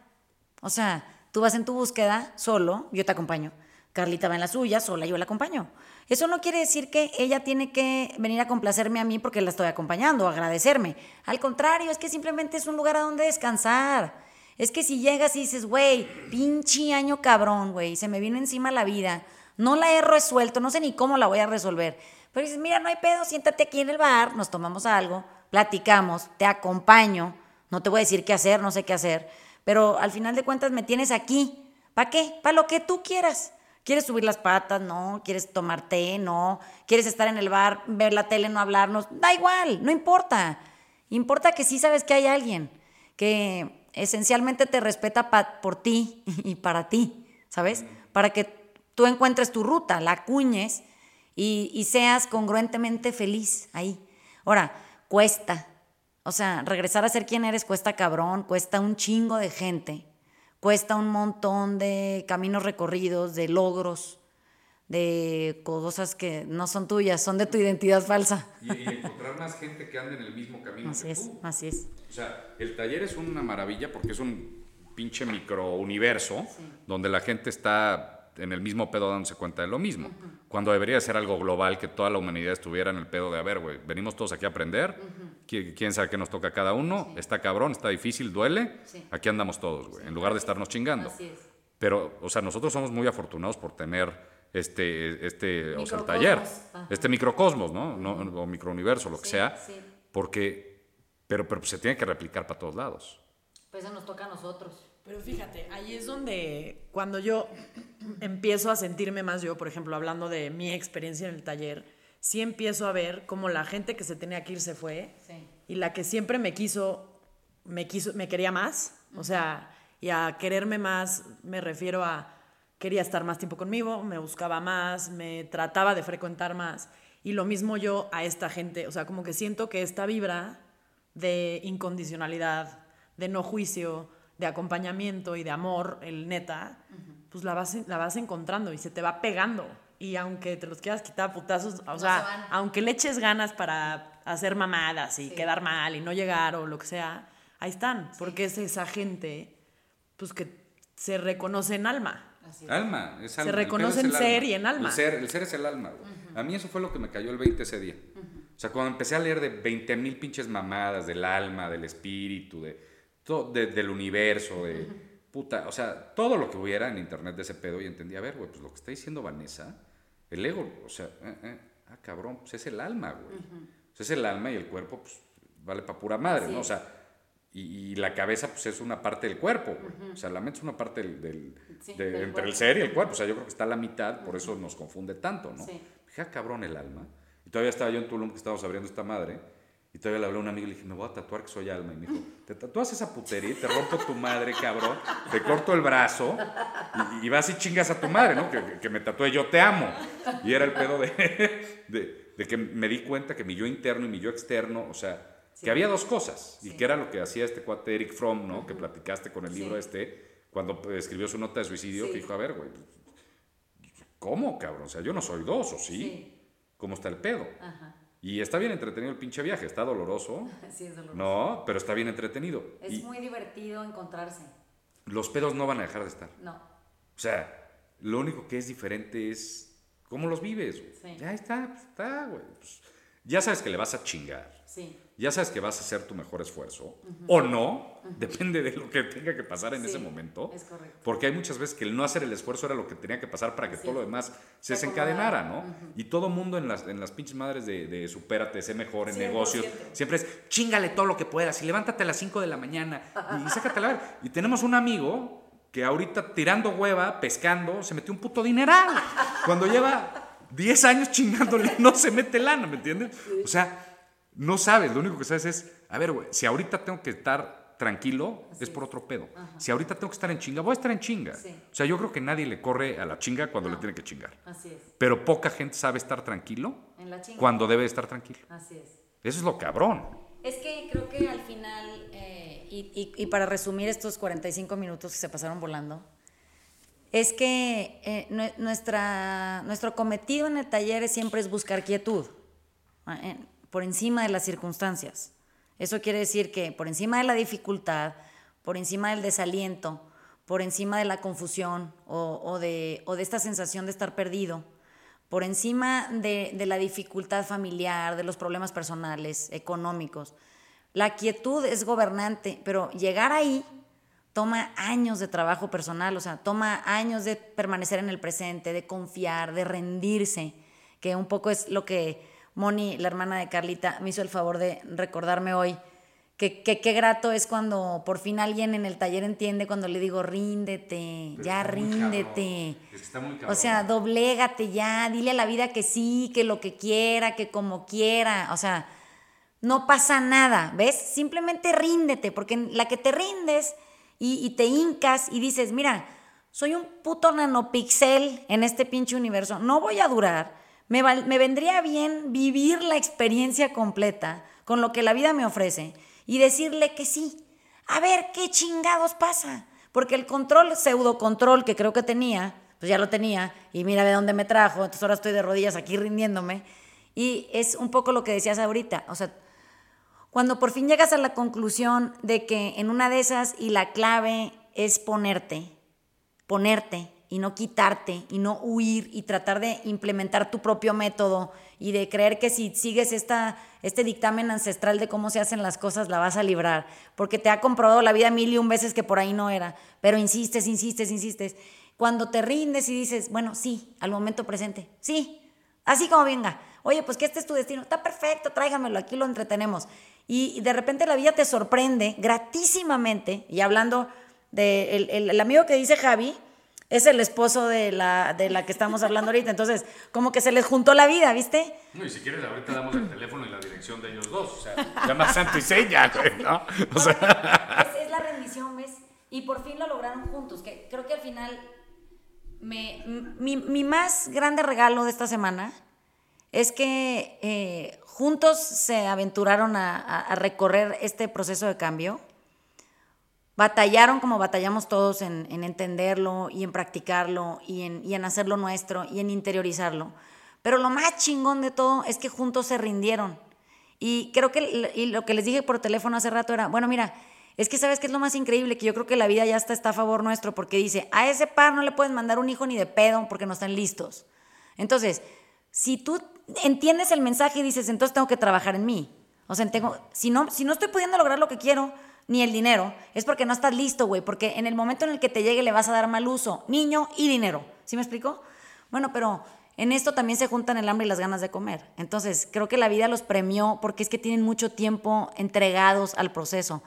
[SPEAKER 1] O sea, tú vas en tu búsqueda solo, yo te acompaño. Carlita va en la suya, sola, yo la acompaño. Eso no quiere decir que ella tiene que venir a complacerme a mí porque la estoy acompañando, agradecerme. Al contrario, es que simplemente es un lugar a donde descansar. Es que si llegas y dices, güey, pinche año cabrón, güey, se me vino encima la vida, no la he resuelto, no sé ni cómo la voy a resolver. Pero dices, mira, no hay pedo, siéntate aquí en el bar, nos tomamos algo, platicamos, te acompaño, no te voy a decir qué hacer, no sé qué hacer, pero al final de cuentas me tienes aquí. ¿Para qué? Para lo que tú quieras. ¿Quieres subir las patas? No. ¿Quieres tomar té? No. ¿Quieres estar en el bar, ver la tele, no hablarnos? Da igual, no importa. Importa que sí sabes que hay alguien que esencialmente te respeta pa- por ti y para ti, ¿sabes? Para que tú encuentres tu ruta, la acuñes y, y seas congruentemente feliz ahí. Ahora, cuesta. O sea, regresar a ser quien eres cuesta cabrón, cuesta un chingo de gente, cuesta un montón de caminos recorridos, de logros, de cosas que no son tuyas, son de tu identidad falsa.
[SPEAKER 3] Y, y encontrar más gente que ande en el mismo camino
[SPEAKER 1] Así
[SPEAKER 3] que
[SPEAKER 1] es,
[SPEAKER 3] tú.
[SPEAKER 1] así es.
[SPEAKER 3] O sea, el taller es una maravilla porque es un pinche microuniverso donde la gente está en el mismo pedo dándose cuenta de lo mismo. Cuando debería ser algo global, que toda la humanidad estuviera en el pedo de, a ver, güey, venimos todos aquí a aprender, qui- quién sabe qué nos toca a cada uno, está cabrón, está difícil, duele,
[SPEAKER 1] Sí.
[SPEAKER 3] aquí andamos todos, güey, en lugar de estarnos chingando.
[SPEAKER 1] Así es.
[SPEAKER 3] Pero, o sea, nosotros somos muy afortunados por tener este, este, o sea, el taller,
[SPEAKER 1] Ajá.
[SPEAKER 3] este microcosmos, ¿no? no o microuniverso, lo que
[SPEAKER 1] Sí,
[SPEAKER 3] sea,
[SPEAKER 1] sí.
[SPEAKER 3] porque, pero, pero se tiene que replicar para todos lados.
[SPEAKER 1] Pues eso nos toca a nosotros.
[SPEAKER 2] Pero fíjate, ahí es donde cuando yo empiezo a sentirme más yo, por ejemplo, hablando de mi experiencia en el taller, sí empiezo a ver cómo la gente que se tenía que ir se fue
[SPEAKER 1] Sí.
[SPEAKER 2] y la que siempre me quiso, me quiso, me quería más, o sea, y a quererme más me refiero a quería estar más tiempo conmigo, me buscaba más, me trataba de frecuentar más y lo mismo yo a esta gente, o sea, como que siento que esta vibra de incondicionalidad, de no juicio, de acompañamiento y de amor, el neta, pues la vas, la vas encontrando y se te va pegando. Y aunque te los quieras quitar a putazos, o
[SPEAKER 1] se
[SPEAKER 2] sea, aunque le eches ganas para hacer mamadas y quedar mal y no llegar o lo que sea, ahí están, porque es esa gente pues que se reconoce en alma.
[SPEAKER 1] Así es.
[SPEAKER 3] Alma, es alma.
[SPEAKER 2] Se reconoce en ser
[SPEAKER 3] alma.
[SPEAKER 2] y en alma.
[SPEAKER 3] El ser, el ser es el alma. A mí eso fue lo que me cayó el 20 ese día. O sea, cuando empecé a leer de 20 mil pinches mamadas del alma, del espíritu, de, todo, de- del universo, de puta, o sea, todo lo que hubiera en internet de ese pedo y entendía, a ver, güey, pues lo que está diciendo Vanessa, el ego, o sea, eh, eh, ah, cabrón, pues es el alma, güey. Es el alma y el cuerpo, pues vale para pura madre, ¿no? O sea, y, y la cabeza, pues es una parte del cuerpo, güey. O sea, la mente es una parte del, del-
[SPEAKER 1] Sí,
[SPEAKER 3] de-
[SPEAKER 1] del
[SPEAKER 3] entre
[SPEAKER 1] cuerpo.
[SPEAKER 3] el ser y el cuerpo. O sea, yo creo que está a la mitad, por eso nos confunde tanto, ¿no?
[SPEAKER 1] Sí.
[SPEAKER 3] Dije, ah, cabrón, el alma. Y todavía estaba yo en Tulum, que estábamos abriendo esta madre. Y todavía le hablé a un amigo y le dije, me voy a tatuar que soy alma. Y me dijo, te tatúas esa putería y te rompo tu madre, cabrón. Te corto el brazo y, y vas y chingas a tu madre, ¿no? Que, me tatué yo te amo. Y era el pedo de, de, de que me di cuenta que mi yo interno y mi yo externo, o sea, que había dos cosas. Y
[SPEAKER 1] Sí.
[SPEAKER 3] que era lo que hacía este cuate Eric Fromm, ¿no? Que platicaste con el
[SPEAKER 1] Sí.
[SPEAKER 3] libro este, cuando pues, escribió su nota de suicidio, que dijo, a ver, güey, ¿cómo, cabrón? O sea, yo no soy dos, ¿o sí?
[SPEAKER 1] Sí.
[SPEAKER 3] ¿Cómo está el pedo?
[SPEAKER 1] Ajá.
[SPEAKER 3] Y está bien entretenido el pinche viaje, está doloroso,
[SPEAKER 1] Sí, es doloroso.
[SPEAKER 3] no, pero está bien entretenido.
[SPEAKER 1] Es
[SPEAKER 3] y
[SPEAKER 1] muy divertido encontrarse.
[SPEAKER 3] los pedos no van a dejar de estar.
[SPEAKER 1] No.
[SPEAKER 3] O sea, lo único que es diferente es cómo los vives.
[SPEAKER 1] Sí.
[SPEAKER 3] Ya está, pues, está, güey. Pues, ya sabes que le vas a chingar.
[SPEAKER 1] Sí.
[SPEAKER 3] Ya sabes que vas a hacer tu mejor esfuerzo. O no, depende de lo que tenga que pasar en
[SPEAKER 1] Sí,
[SPEAKER 3] ese momento.
[SPEAKER 1] es correcto.
[SPEAKER 3] Porque hay muchas veces que el no hacer el esfuerzo era lo que tenía que pasar para que
[SPEAKER 1] Sí.
[SPEAKER 3] todo lo demás se
[SPEAKER 1] Se
[SPEAKER 3] desencadenara. ¿no? Y todo mundo en las, en las pinches madres de, de supérate, sé mejor en
[SPEAKER 1] 100%.
[SPEAKER 3] negocios, siempre es chingale todo lo que puedas y levántate a las 5 de la mañana y, y sácate la. Y tenemos un amigo que ahorita tirando hueva, pescando, se metió un puto dineral. Cuando lleva 10 años chingándole, no se mete lana, ¿me entiendes? O sea, no sabes, lo único que sabes es, a ver, güey, si ahorita tengo que estar tranquilo, es por otro pedo. Si ahorita tengo que estar en chinga, voy a estar en chinga.
[SPEAKER 1] Sí.
[SPEAKER 3] O sea, yo creo que nadie le corre a la chinga cuando le tiene que chingar.
[SPEAKER 1] Así es.
[SPEAKER 3] Pero poca gente sabe estar tranquilo
[SPEAKER 1] En la chinga.
[SPEAKER 3] cuando debe estar tranquilo.
[SPEAKER 1] Así es.
[SPEAKER 3] Eso es lo cabrón.
[SPEAKER 1] Es que creo que al final, eh, y, y- y para resumir estos 45 minutos que se pasaron volando, es que eh, nue- nuestra, nuestro cometido en el taller es siempre es buscar quietud, por encima de las circunstancias. Eso quiere decir que por encima de la dificultad, por encima del desaliento, por encima de la confusión o, de esta sensación de estar perdido, por encima de, de la dificultad familiar, de los problemas personales, económicos. La quietud es gobernante, pero llegar ahí toma años de trabajo personal, o sea, toma años de permanecer en el presente, de confiar, de rendirse, que un poco es lo que Moni, la hermana de Carlita, me hizo el favor de recordarme hoy, que que qué grato es cuando por fin alguien en el taller entiende cuando le digo, ríndete, ya ríndete. O sea, doblégate ya, dile a la vida que sí, que lo que quiera, que como quiera. O sea, no pasa nada, ¿ves? Simplemente ríndete, porque en la que te rindes y, y te hincas y dices, mira, soy un puto nanopixel en este pinche universo, no voy a durar. Me, me vendría bien vivir la experiencia completa con lo que la vida me ofrece y decirle que sí. A ver qué chingados pasa. Porque el control, pseudo control que creo que tenía, pues ya lo tenía y mira de dónde me trajo, entonces ahora estoy de rodillas aquí rindiéndome. Y es un poco lo que decías ahorita, o sea, cuando por fin llegas a la conclusión de que en una de esas y la clave es ponerte, ponerte y no quitarte y no huir y tratar de implementar tu propio método y de creer que si sigues esta, este dictamen ancestral de cómo se hacen las cosas la vas a librar, porque te ha comprobado la vida mil y un veces que por ahí no era, pero insistes, insistes, insistes. Cuando te rindes y dices, bueno, sí, al momento presente, sí, así como venga, oye, pues que este es tu destino, está perfecto, tráigamelo, aquí lo entretenemos. Y, de repente la vida te sorprende gratísimamente, y hablando de el, el- el amigo que dice Javi, es el esposo de la, de la que estamos hablando ahorita, entonces como que se les juntó la vida, ¿viste?
[SPEAKER 3] No, y si quieres, ahorita damos el teléfono y la dirección de ellos dos. O sea, llama santo y seña, güey, ¿no? O sea,
[SPEAKER 1] es, es la rendición, ¿ves? Y por fin lo lograron juntos, que creo que al final me, mi, mi más grande regalo de esta semana es que eh, juntos se aventuraron a, a- a recorrer este proceso de cambio. Batallaron como batallamos todos en, en entenderlo y en practicarlo y en, y en hacerlo nuestro y en interiorizarlo. Pero lo más chingón de todo es que juntos se rindieron. Y creo que y lo que les dije por teléfono hace rato era, bueno, mira, es que sabes que es lo más increíble, que yo creo que la vida ya está, está a favor nuestro, porque dice, a ese par no le puedes mandar un hijo ni de pedo porque no están listos. Entonces, si tú entiendes el mensaje y dices, entonces tengo que trabajar en mí. O sea, tengo, si, no, si no estoy pudiendo lograr lo que quiero, ni el dinero, es porque no estás listo, güey, porque en el momento en el que te llegue le vas a dar mal uso, niño y dinero. ¿Sí me explico? Bueno, pero en esto también se juntan el hambre y las ganas de comer. Entonces, creo que la vida los premió porque es que tienen mucho tiempo entregados al proceso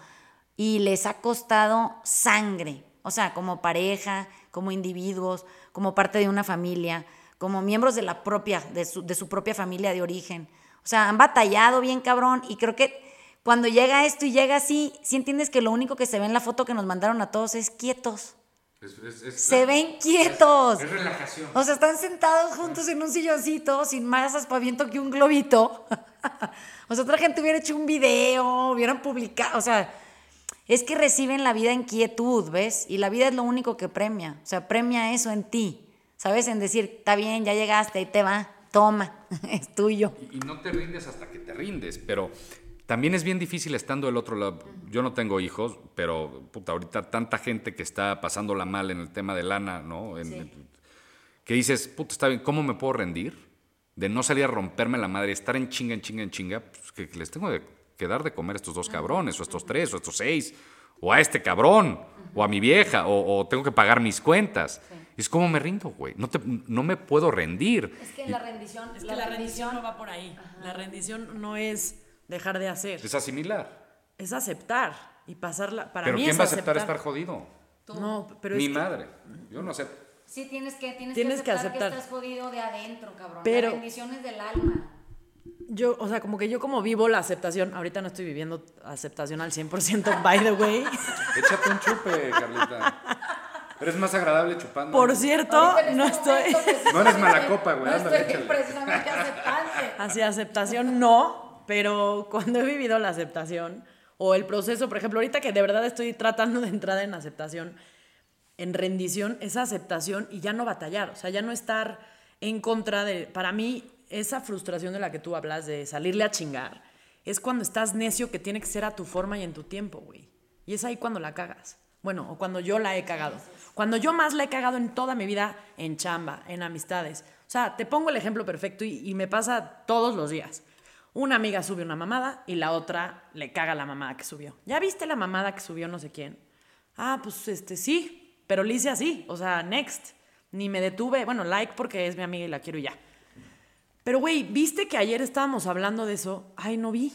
[SPEAKER 1] y les ha costado sangre, o sea, como pareja, como individuos, como parte de una familia, como miembros de la propia, de su, de su propia familia de origen. O sea, han batallado bien cabrón y creo que cuando llega esto y llega así, si entiendes que lo único que se ve en la foto que nos mandaron a todos es quietos. se ven quietos.
[SPEAKER 3] Es relajación.
[SPEAKER 1] O sea, están sentados juntos en un silloncito, sin más aspaviento que un globito. o sea, otra gente hubiera hecho un video, hubieran publicado. O sea, es que reciben la vida en quietud, ¿ves? Y la vida es lo único que premia. O sea, premia eso en ti. ¿Sabes? En decir, está bien, ya llegaste, ahí te va, toma, es tuyo.
[SPEAKER 3] Y, y no te rindes hasta que te rindes, pero también es bien difícil estando del otro lado. Yo no tengo hijos, pero puta, ahorita tanta gente que está pasándola mal en el tema de lana, ¿no? En- Que dices, puta, está bien, ¿cómo me puedo rendir? De no salir a romperme la madre, estar en chinga, en chinga, en chinga, pues que, que les tengo de, que dar de comer a estos dos cabrones, o a estos tres, o a estos seis, o a este cabrón, o a mi vieja, o, o tengo que pagar mis cuentas. Es como me rindo, güey. No, te- no me puedo rendir.
[SPEAKER 1] Es que la rendición,
[SPEAKER 2] Es que la rendición no va por ahí. La rendición no es dejar de hacer,
[SPEAKER 3] Es asimilar.
[SPEAKER 2] es aceptar y pasarla. Para
[SPEAKER 3] Pero
[SPEAKER 2] mí
[SPEAKER 3] ¿quién
[SPEAKER 2] es
[SPEAKER 3] va a aceptar
[SPEAKER 2] aceptar
[SPEAKER 3] estar jodido?
[SPEAKER 2] No, pero
[SPEAKER 3] Mi
[SPEAKER 2] es que-
[SPEAKER 3] madre. Yo no acepto.
[SPEAKER 1] Sí, tienes que, tienes,
[SPEAKER 2] Tienes
[SPEAKER 1] que
[SPEAKER 2] que
[SPEAKER 1] aceptar que,
[SPEAKER 2] aceptar.
[SPEAKER 1] estás jodido de adentro, cabrón.
[SPEAKER 2] Pero-
[SPEAKER 1] la bendición es del alma.
[SPEAKER 2] yo, o sea, como que yo como vivo la aceptación, ahorita no estoy viviendo aceptación al 100%, by the way.
[SPEAKER 3] Échate un chupe, Carlita. Eres más agradable chupando.
[SPEAKER 2] Por cierto, no estoy...
[SPEAKER 3] No eres mala copa, güey,
[SPEAKER 1] No
[SPEAKER 3] ándale,
[SPEAKER 1] estoy precisamente aceptante.
[SPEAKER 2] Hacia aceptación no, pero cuando he vivido la aceptación o el proceso, por ejemplo, ahorita que de verdad estoy tratando de entrar en aceptación, en rendición, esa aceptación y ya no batallar, o sea, ya no estar en contra de, para mí, esa frustración de la que tú hablas de salirle a chingar, es cuando estás necio que tiene que ser a tu forma y en tu tiempo, güey. Y es ahí cuando la cagas. Bueno, o cuando yo la he cagado. Cuando yo más la he cagado en toda mi vida, en chamba, en amistades. O sea, te pongo el ejemplo perfecto y, y me pasa todos los días. Una amiga sube una mamada y la otra le caga la mamada que subió. ¿Ya viste la mamada que subió no sé quién? Ah, pues este sí, pero le hice así, o sea, next. Ni me detuve, bueno, like porque es mi amiga y la quiero y ya. Pero güey, ¿viste que ayer estábamos hablando de eso? Ay, no vi.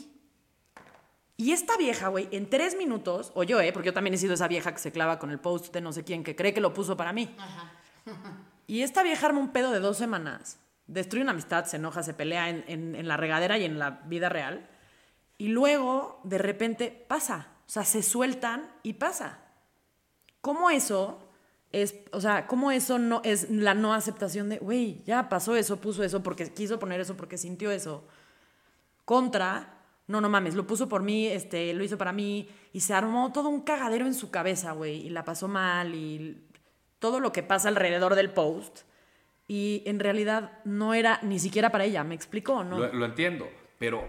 [SPEAKER 2] Y esta vieja, güey, en tres minutos, o yo, ¿eh? Porque yo también he sido esa vieja que se clava con el post de no sé quién, que cree que lo puso para mí. Y esta vieja arma un pedo de dos semanas. Destruye una amistad, se enoja, se pelea en, en- la regadera y en la vida real. Y luego, de repente, pasa. O sea, se sueltan y pasa. ¿Cómo eso es, o sea, cómo eso no es la no aceptación de, güey, ya pasó eso, puso eso porque quiso poner eso, porque sintió eso? Contra, no, no mames, lo puso por mí, este, lo hizo para mí y se armó todo un cagadero en su cabeza, güey, y la pasó mal y todo lo que pasa alrededor del post. Y en realidad no era ni siquiera para ella, ¿me explico o no?
[SPEAKER 3] Lo, lo entiendo, pero,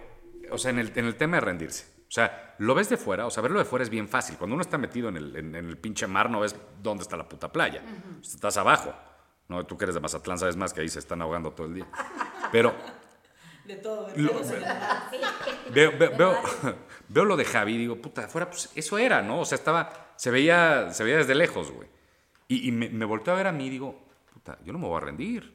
[SPEAKER 3] o sea, en el, en el tema de rendirse. O sea, lo ves de fuera, o sea, verlo de fuera es bien fácil. Cuando uno está metido en el, en, en el pinche mar, no ves dónde está la puta playa. Estás abajo. No, tú que eres de Mazatlán sabes más que ahí se están ahogando todo el día. Pero
[SPEAKER 2] De todo,
[SPEAKER 3] Lo- veo, veo, veo, veo lo de Javi y digo, puta, afuera, pues eso era, ¿no? O sea, estaba, se veía, se veía desde lejos, güey. Y, y me, me volteó a ver a mí y digo, puta, yo no me voy a rendir.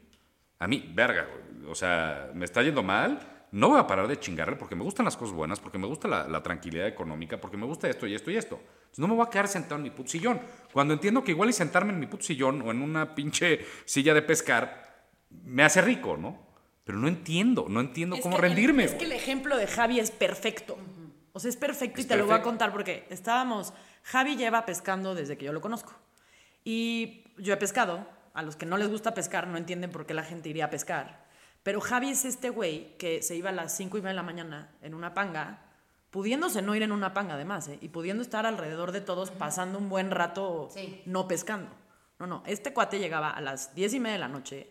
[SPEAKER 3] A mí, verga, güey. O sea, me está yendo mal. No voy a parar de chingarle porque me gustan las cosas buenas, porque me gusta la, la tranquilidad económica, porque me gusta esto y esto y esto. Entonces no me voy a quedar sentado en mi puto sillón. Cuando entiendo que igual y sentarme en mi puto sillón o en una pinche silla de pescar me hace rico, ¿no? Pero no entiendo, no entiendo
[SPEAKER 2] Es
[SPEAKER 3] cómo
[SPEAKER 2] que
[SPEAKER 3] rendirme.
[SPEAKER 2] El, es que el ejemplo de Javi es perfecto. O sea, es perfecto
[SPEAKER 3] Es
[SPEAKER 2] y te lo voy a contar porque estábamos. Javi lleva pescando desde que yo lo conozco. Y yo he pescado. A los que no les gusta pescar no entienden por qué la gente iría a pescar. Pero Javi es este güey que se iba a las 5 y media de la mañana en una panga, pudiéndose no ir en una panga además, ¿eh? y pudiendo estar alrededor de todos pasando un buen rato
[SPEAKER 1] Sí.
[SPEAKER 2] no pescando. No, no, este cuate llegaba a las 10 y media de la noche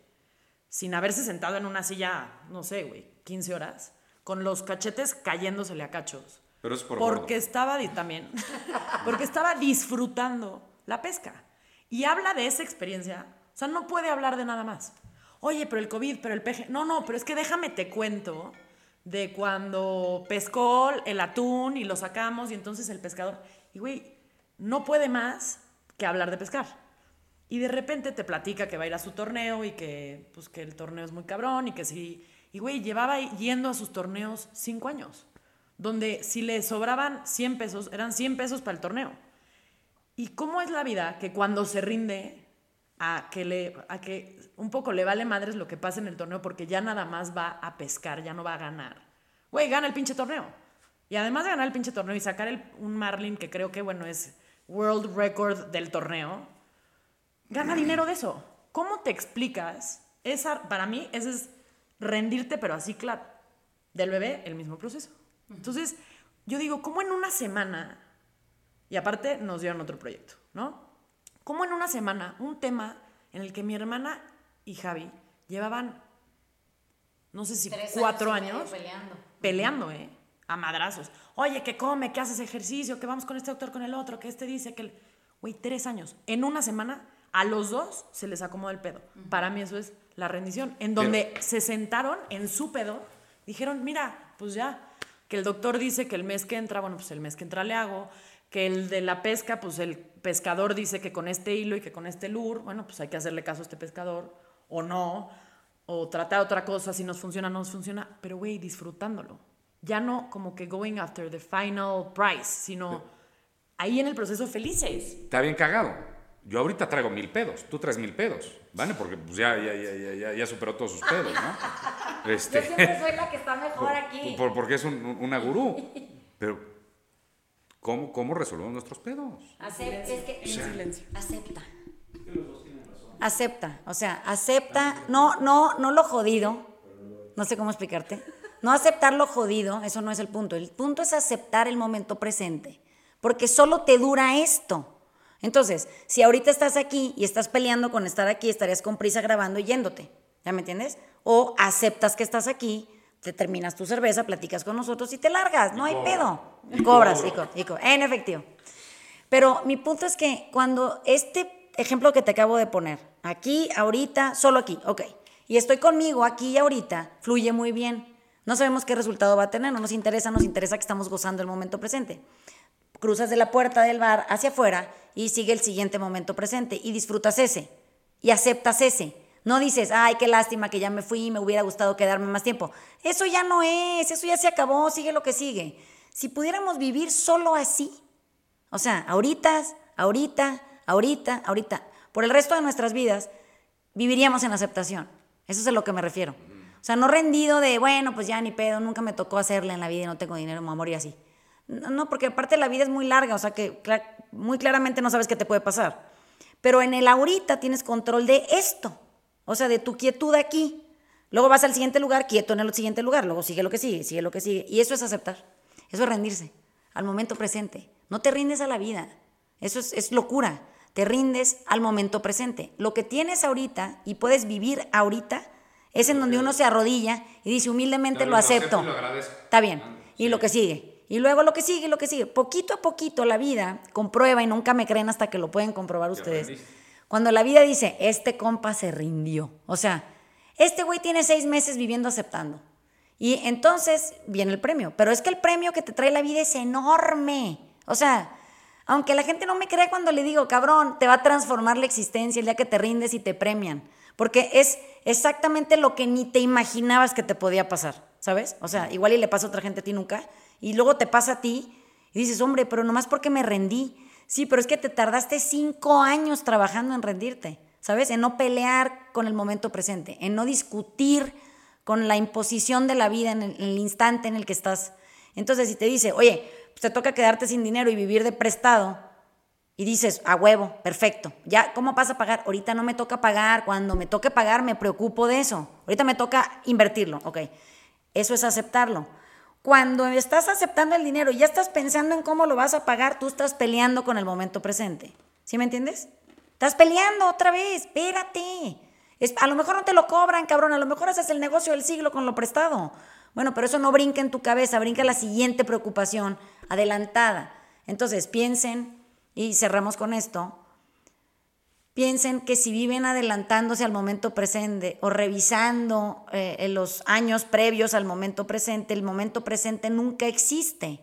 [SPEAKER 2] sin haberse sentado en una silla, no sé, güey, 15 horas, con los cachetes cayéndosele a cachos.
[SPEAKER 3] Pero es por
[SPEAKER 2] Porque
[SPEAKER 3] gordo.
[SPEAKER 2] estaba, también, porque estaba disfrutando la pesca. Y habla de esa experiencia, o sea, no puede hablar de nada más. Oye, pero el COVID, pero el peje. No, no, pero es que déjame te cuento de cuando pescó el atún y lo sacamos y entonces el pescador. Y güey, no puede más que hablar de pescar. Y de repente te platica que va a ir a su torneo y que, pues, que el torneo es muy cabrón y que sí. Y güey, llevaba yendo a sus torneos cinco años, donde si le sobraban 100 pesos, eran 100 pesos para el torneo. ¿Y cómo es la vida que cuando se rinde a que, le, a que un poco le vale madres lo que pasa en el torneo porque ya nada más va a pescar, ya no va a ganar? Güey, gana el pinche torneo. Y además de ganar el pinche torneo y sacar el, un Marlin que creo que, bueno, es world record del torneo, gana dinero de eso. ¿Cómo te explicas? Esa, para mí, ese es rendirte, pero así claro. Del bebé, el mismo proceso. Entonces, yo digo, ¿cómo en una semana, y aparte nos dieron otro proyecto, ¿no? ¿Cómo en una semana un tema en el que mi hermana y Javi llevaban, no sé si cuatro años,
[SPEAKER 1] peleando.
[SPEAKER 2] peleando, ¿eh? A madrazos. Oye, que come, que haces ejercicio, que vamos con este doctor, con el otro, que este dice que el... Güey, tres años. En una semana, a los dos se les acomoda el pedo. Para mí eso es la rendición. En donde se sentaron en su pedo, dijeron, mira, pues ya, que el doctor dice que el mes que entra, bueno, pues el mes que entra le hago, que el de la pesca, pues el pescador dice que con este hilo y que con este lure, bueno, pues hay que hacerle caso a este pescador, o no, o tratar otra cosa, si nos funciona, no nos funciona, pero güey, disfrutándolo. Ya no como que going after the final prize, sino ahí en el proceso felices.
[SPEAKER 3] Está bien cagado. Yo ahorita traigo mil pedos, tú traes mil pedos, ¿vale? Porque pues ya, ya, ya, ya, ya, ya superó todos sus pedos, ¿no? Este,
[SPEAKER 1] Yo siempre soy la que está mejor aquí.
[SPEAKER 3] por- porque es un- una gurú. Pero, ¿cómo, cómo resolvemos nuestros pedos?
[SPEAKER 1] Acep- es que
[SPEAKER 2] En silencio.
[SPEAKER 1] acepta. Acepta, o sea, acepta, no, no, no lo jodido, no sé cómo explicarte, no aceptar lo jodido, eso no es el punto, el punto es aceptar el momento presente, porque solo te dura esto. Entonces, si ahorita estás aquí y estás peleando con estar aquí, estarías con prisa grabando y yéndote, ¿ya me entiendes? O aceptas que estás aquí, te terminas tu cerveza, platicas con nosotros y te largas, no hay pedo. Cobras, y co- y co- en efectivo. Pero mi punto es que cuando este ejemplo que te acabo de poner, aquí, ahorita, solo aquí, ok, y estoy conmigo aquí y ahorita, fluye muy bien. No sabemos qué resultado va a tener, no nos interesa, nos interesa que estamos gozando el momento presente. Cruzas de la puerta del bar hacia afuera y sigue el siguiente momento presente y disfrutas ese y aceptas ese. No dices, ay, qué lástima que ya me fui, me hubiera gustado quedarme más tiempo. Eso ya no es, eso ya se acabó, sigue lo que sigue. Si pudiéramos vivir solo así, o sea, ahorita, ahorita, ahorita, ahorita, por el resto de nuestras vidas, viviríamos en aceptación. Eso es a lo que me refiero. O sea, no rendido de, bueno, pues ya ni pedo, nunca me tocó hacerle en la vida y no tengo dinero, me voy a morir así. No, porque aparte la vida es muy larga, o sea que muy claramente no sabes qué te puede pasar. Pero en el ahorita tienes control de esto, o sea, de tu quietud aquí. Luego vas al siguiente lugar, quieto en el siguiente lugar, luego sigue lo que sigue, sigue lo que sigue. Y eso es aceptar, eso es rendirse al momento presente. No te rindes a la vida, eso es, es locura. Te rindes al momento presente. Lo que tienes ahorita y puedes vivir ahorita es en donde uno se arrodilla y dice humildemente lo acepto. Está bien. Y lo que sigue. Y luego lo que sigue, lo que sigue. Poquito a poquito la vida comprueba y nunca me creen hasta que lo pueden comprobar ustedes. Cuando la vida dice, este compa se rindió. O sea, este güey tiene seis meses viviendo aceptando. Y entonces viene el premio. Pero es que el premio que te trae la vida es enorme. O sea, aunque la gente no me cree cuando le digo, cabrón, te va a transformar la existencia el día que te rindes y te premian. Porque es exactamente lo que ni te imaginabas que te podía pasar, ¿sabes? O sea, igual y le pasa a otra gente a ti nunca. Y luego te pasa a ti y dices, hombre, pero nomás porque me rendí. Sí, pero es que te tardaste cinco años trabajando en rendirte, ¿sabes? En no pelear con el momento presente, en no discutir con la imposición de la vida en el, instante en el que estás. Entonces, si te dice, oye, pues te toca quedarte sin dinero y vivir de prestado, y dices, a huevo, perfecto. Ya, ¿cómo vas a pagar? Ahorita no me toca pagar. Cuando me toque pagar, me preocupo de eso. Ahorita me toca invertirlo. Ok. Eso es aceptarlo. Cuando estás aceptando el dinero y ya estás pensando en cómo lo vas a pagar, tú estás peleando con el momento presente. ¿Sí me entiendes? Estás peleando otra vez. Espérate. Es- a lo mejor no te lo cobran, cabrón. A lo mejor haces el negocio del siglo con lo prestado. Bueno, pero eso no brinca en tu cabeza, brinca la siguiente preocupación adelantada. Entonces, piensen, y cerramos con esto, piensen que si viven adelantándose al momento presente o revisando eh, en los años previos al momento presente, el momento presente nunca existe.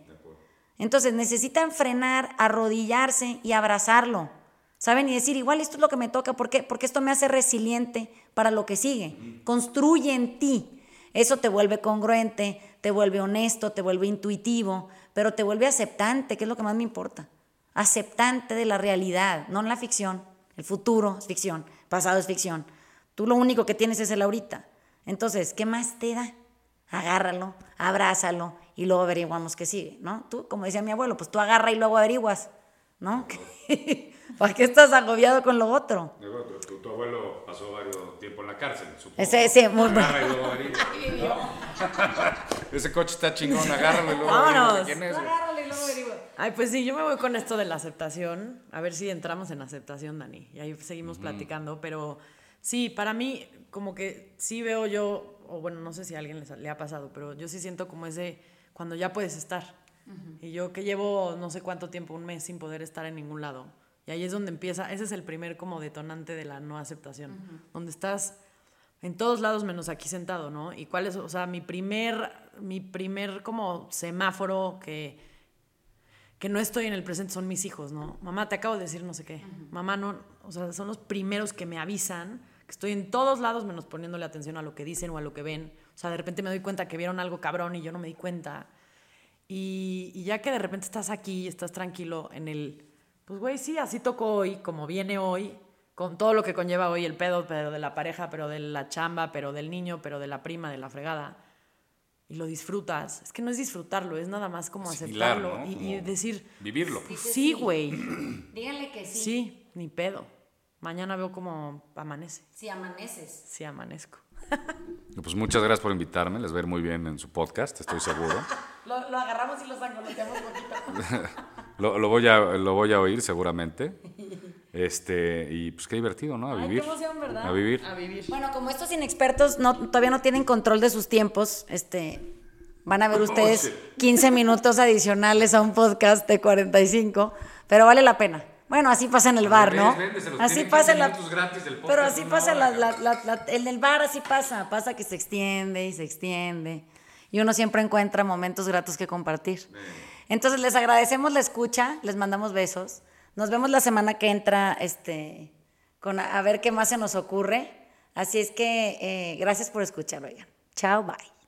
[SPEAKER 1] Entonces necesitan frenar, arrodillarse y abrazarlo. ¿Saben? Y decir, igual esto es lo que me toca, ¿por qué? Porque esto me hace resiliente para lo que sigue. Construye en ti. Eso te vuelve congruente, te vuelve honesto, te vuelve intuitivo, pero te vuelve aceptante, que es lo que más me importa. Aceptante de la realidad, no en la ficción. El futuro es ficción, pasado es ficción. Tú lo único que tienes es el ahorita. Entonces, ¿qué más te da? Agárralo, abrázalo y luego averiguamos qué sigue, ¿no? Tú, como decía mi abuelo, pues tú agarra y luego averiguas, ¿no? ¿Para qué estás agobiado con lo otro?
[SPEAKER 3] Tu, tu abuelo pasó varios tiempo en la cárcel, supongo.
[SPEAKER 1] Ese, ese, muy bueno.
[SPEAKER 3] Ese coche está chingón, agárralo y luego
[SPEAKER 2] Vámonos.
[SPEAKER 3] quién es.
[SPEAKER 1] Agárralo y luego averigua.
[SPEAKER 2] Ay, pues sí, yo me voy con esto de la aceptación. A ver si entramos en aceptación, Dani. Y ahí seguimos platicando. Pero sí, para mí, como que sí veo yo, o bueno, no sé si a alguien les- le ha pasado, pero yo sí siento como ese, cuando ya puedes estar. Y yo que llevo no sé cuánto tiempo, un mes sin poder estar en ningún lado. Y ahí es donde empieza, ese es el primer como detonante de la no aceptación. Donde estás en todos lados menos aquí sentado, ¿no? Y cuál es, o sea, mi primer, mi primer como semáforo que que no estoy en el presente son mis hijos, ¿no? Mamá, te acabo de decir no sé qué. Mamá, no, o sea, son los primeros que me avisan que estoy en todos lados menos poniéndole atención a lo que dicen o a lo que ven. O sea, de repente me doy cuenta que vieron algo cabrón y yo no me di cuenta. Y, y ya que de repente estás aquí, estás tranquilo en el, pues güey, sí, así tocó hoy, como viene hoy, con todo lo que conlleva hoy el pedo, pero de la pareja, pero de la chamba, pero del niño, pero de la prima, de la fregada y lo disfrutas. Es que no es disfrutarlo, es nada más como
[SPEAKER 3] Asimilar,
[SPEAKER 2] aceptarlo
[SPEAKER 3] ¿no?
[SPEAKER 2] y, y
[SPEAKER 3] Como
[SPEAKER 2] decir,
[SPEAKER 3] Vivirlo.
[SPEAKER 2] pues sí, güey,
[SPEAKER 1] Díganle que sí.
[SPEAKER 2] sí, ni pedo. Mañana veo cómo amanece,
[SPEAKER 1] Si amaneces.
[SPEAKER 2] sí amanezco.
[SPEAKER 3] Pues muchas gracias por invitarme, les ir muy bien en su podcast, estoy seguro.
[SPEAKER 1] Lo, lo agarramos y lo sangoloteamos poquito.
[SPEAKER 3] Lo, lo voy a, lo voy a oír seguramente. Este, y pues qué divertido, ¿no? A
[SPEAKER 1] Ay,
[SPEAKER 3] vivir.
[SPEAKER 1] qué emoción, ¿verdad?
[SPEAKER 3] A vivir.
[SPEAKER 2] A vivir.
[SPEAKER 1] Bueno, como estos inexpertos no, todavía no tienen control de sus tiempos, este, van a ver ustedes 15 minutos adicionales a un podcast de 45, pero vale la pena. Bueno, así pasa en el bar, ¿no? Así pasa en la... Pero así pasa la, la- la- la- en el bar, así pasa. Pasa que se extiende y se extiende. Y uno siempre encuentra momentos gratos que compartir. Entonces, les agradecemos la escucha, les mandamos besos. Nos vemos la semana que entra, este, con a, ver qué más se nos ocurre. Así es que, eh, gracias por escuchar, oigan. Chao, bye.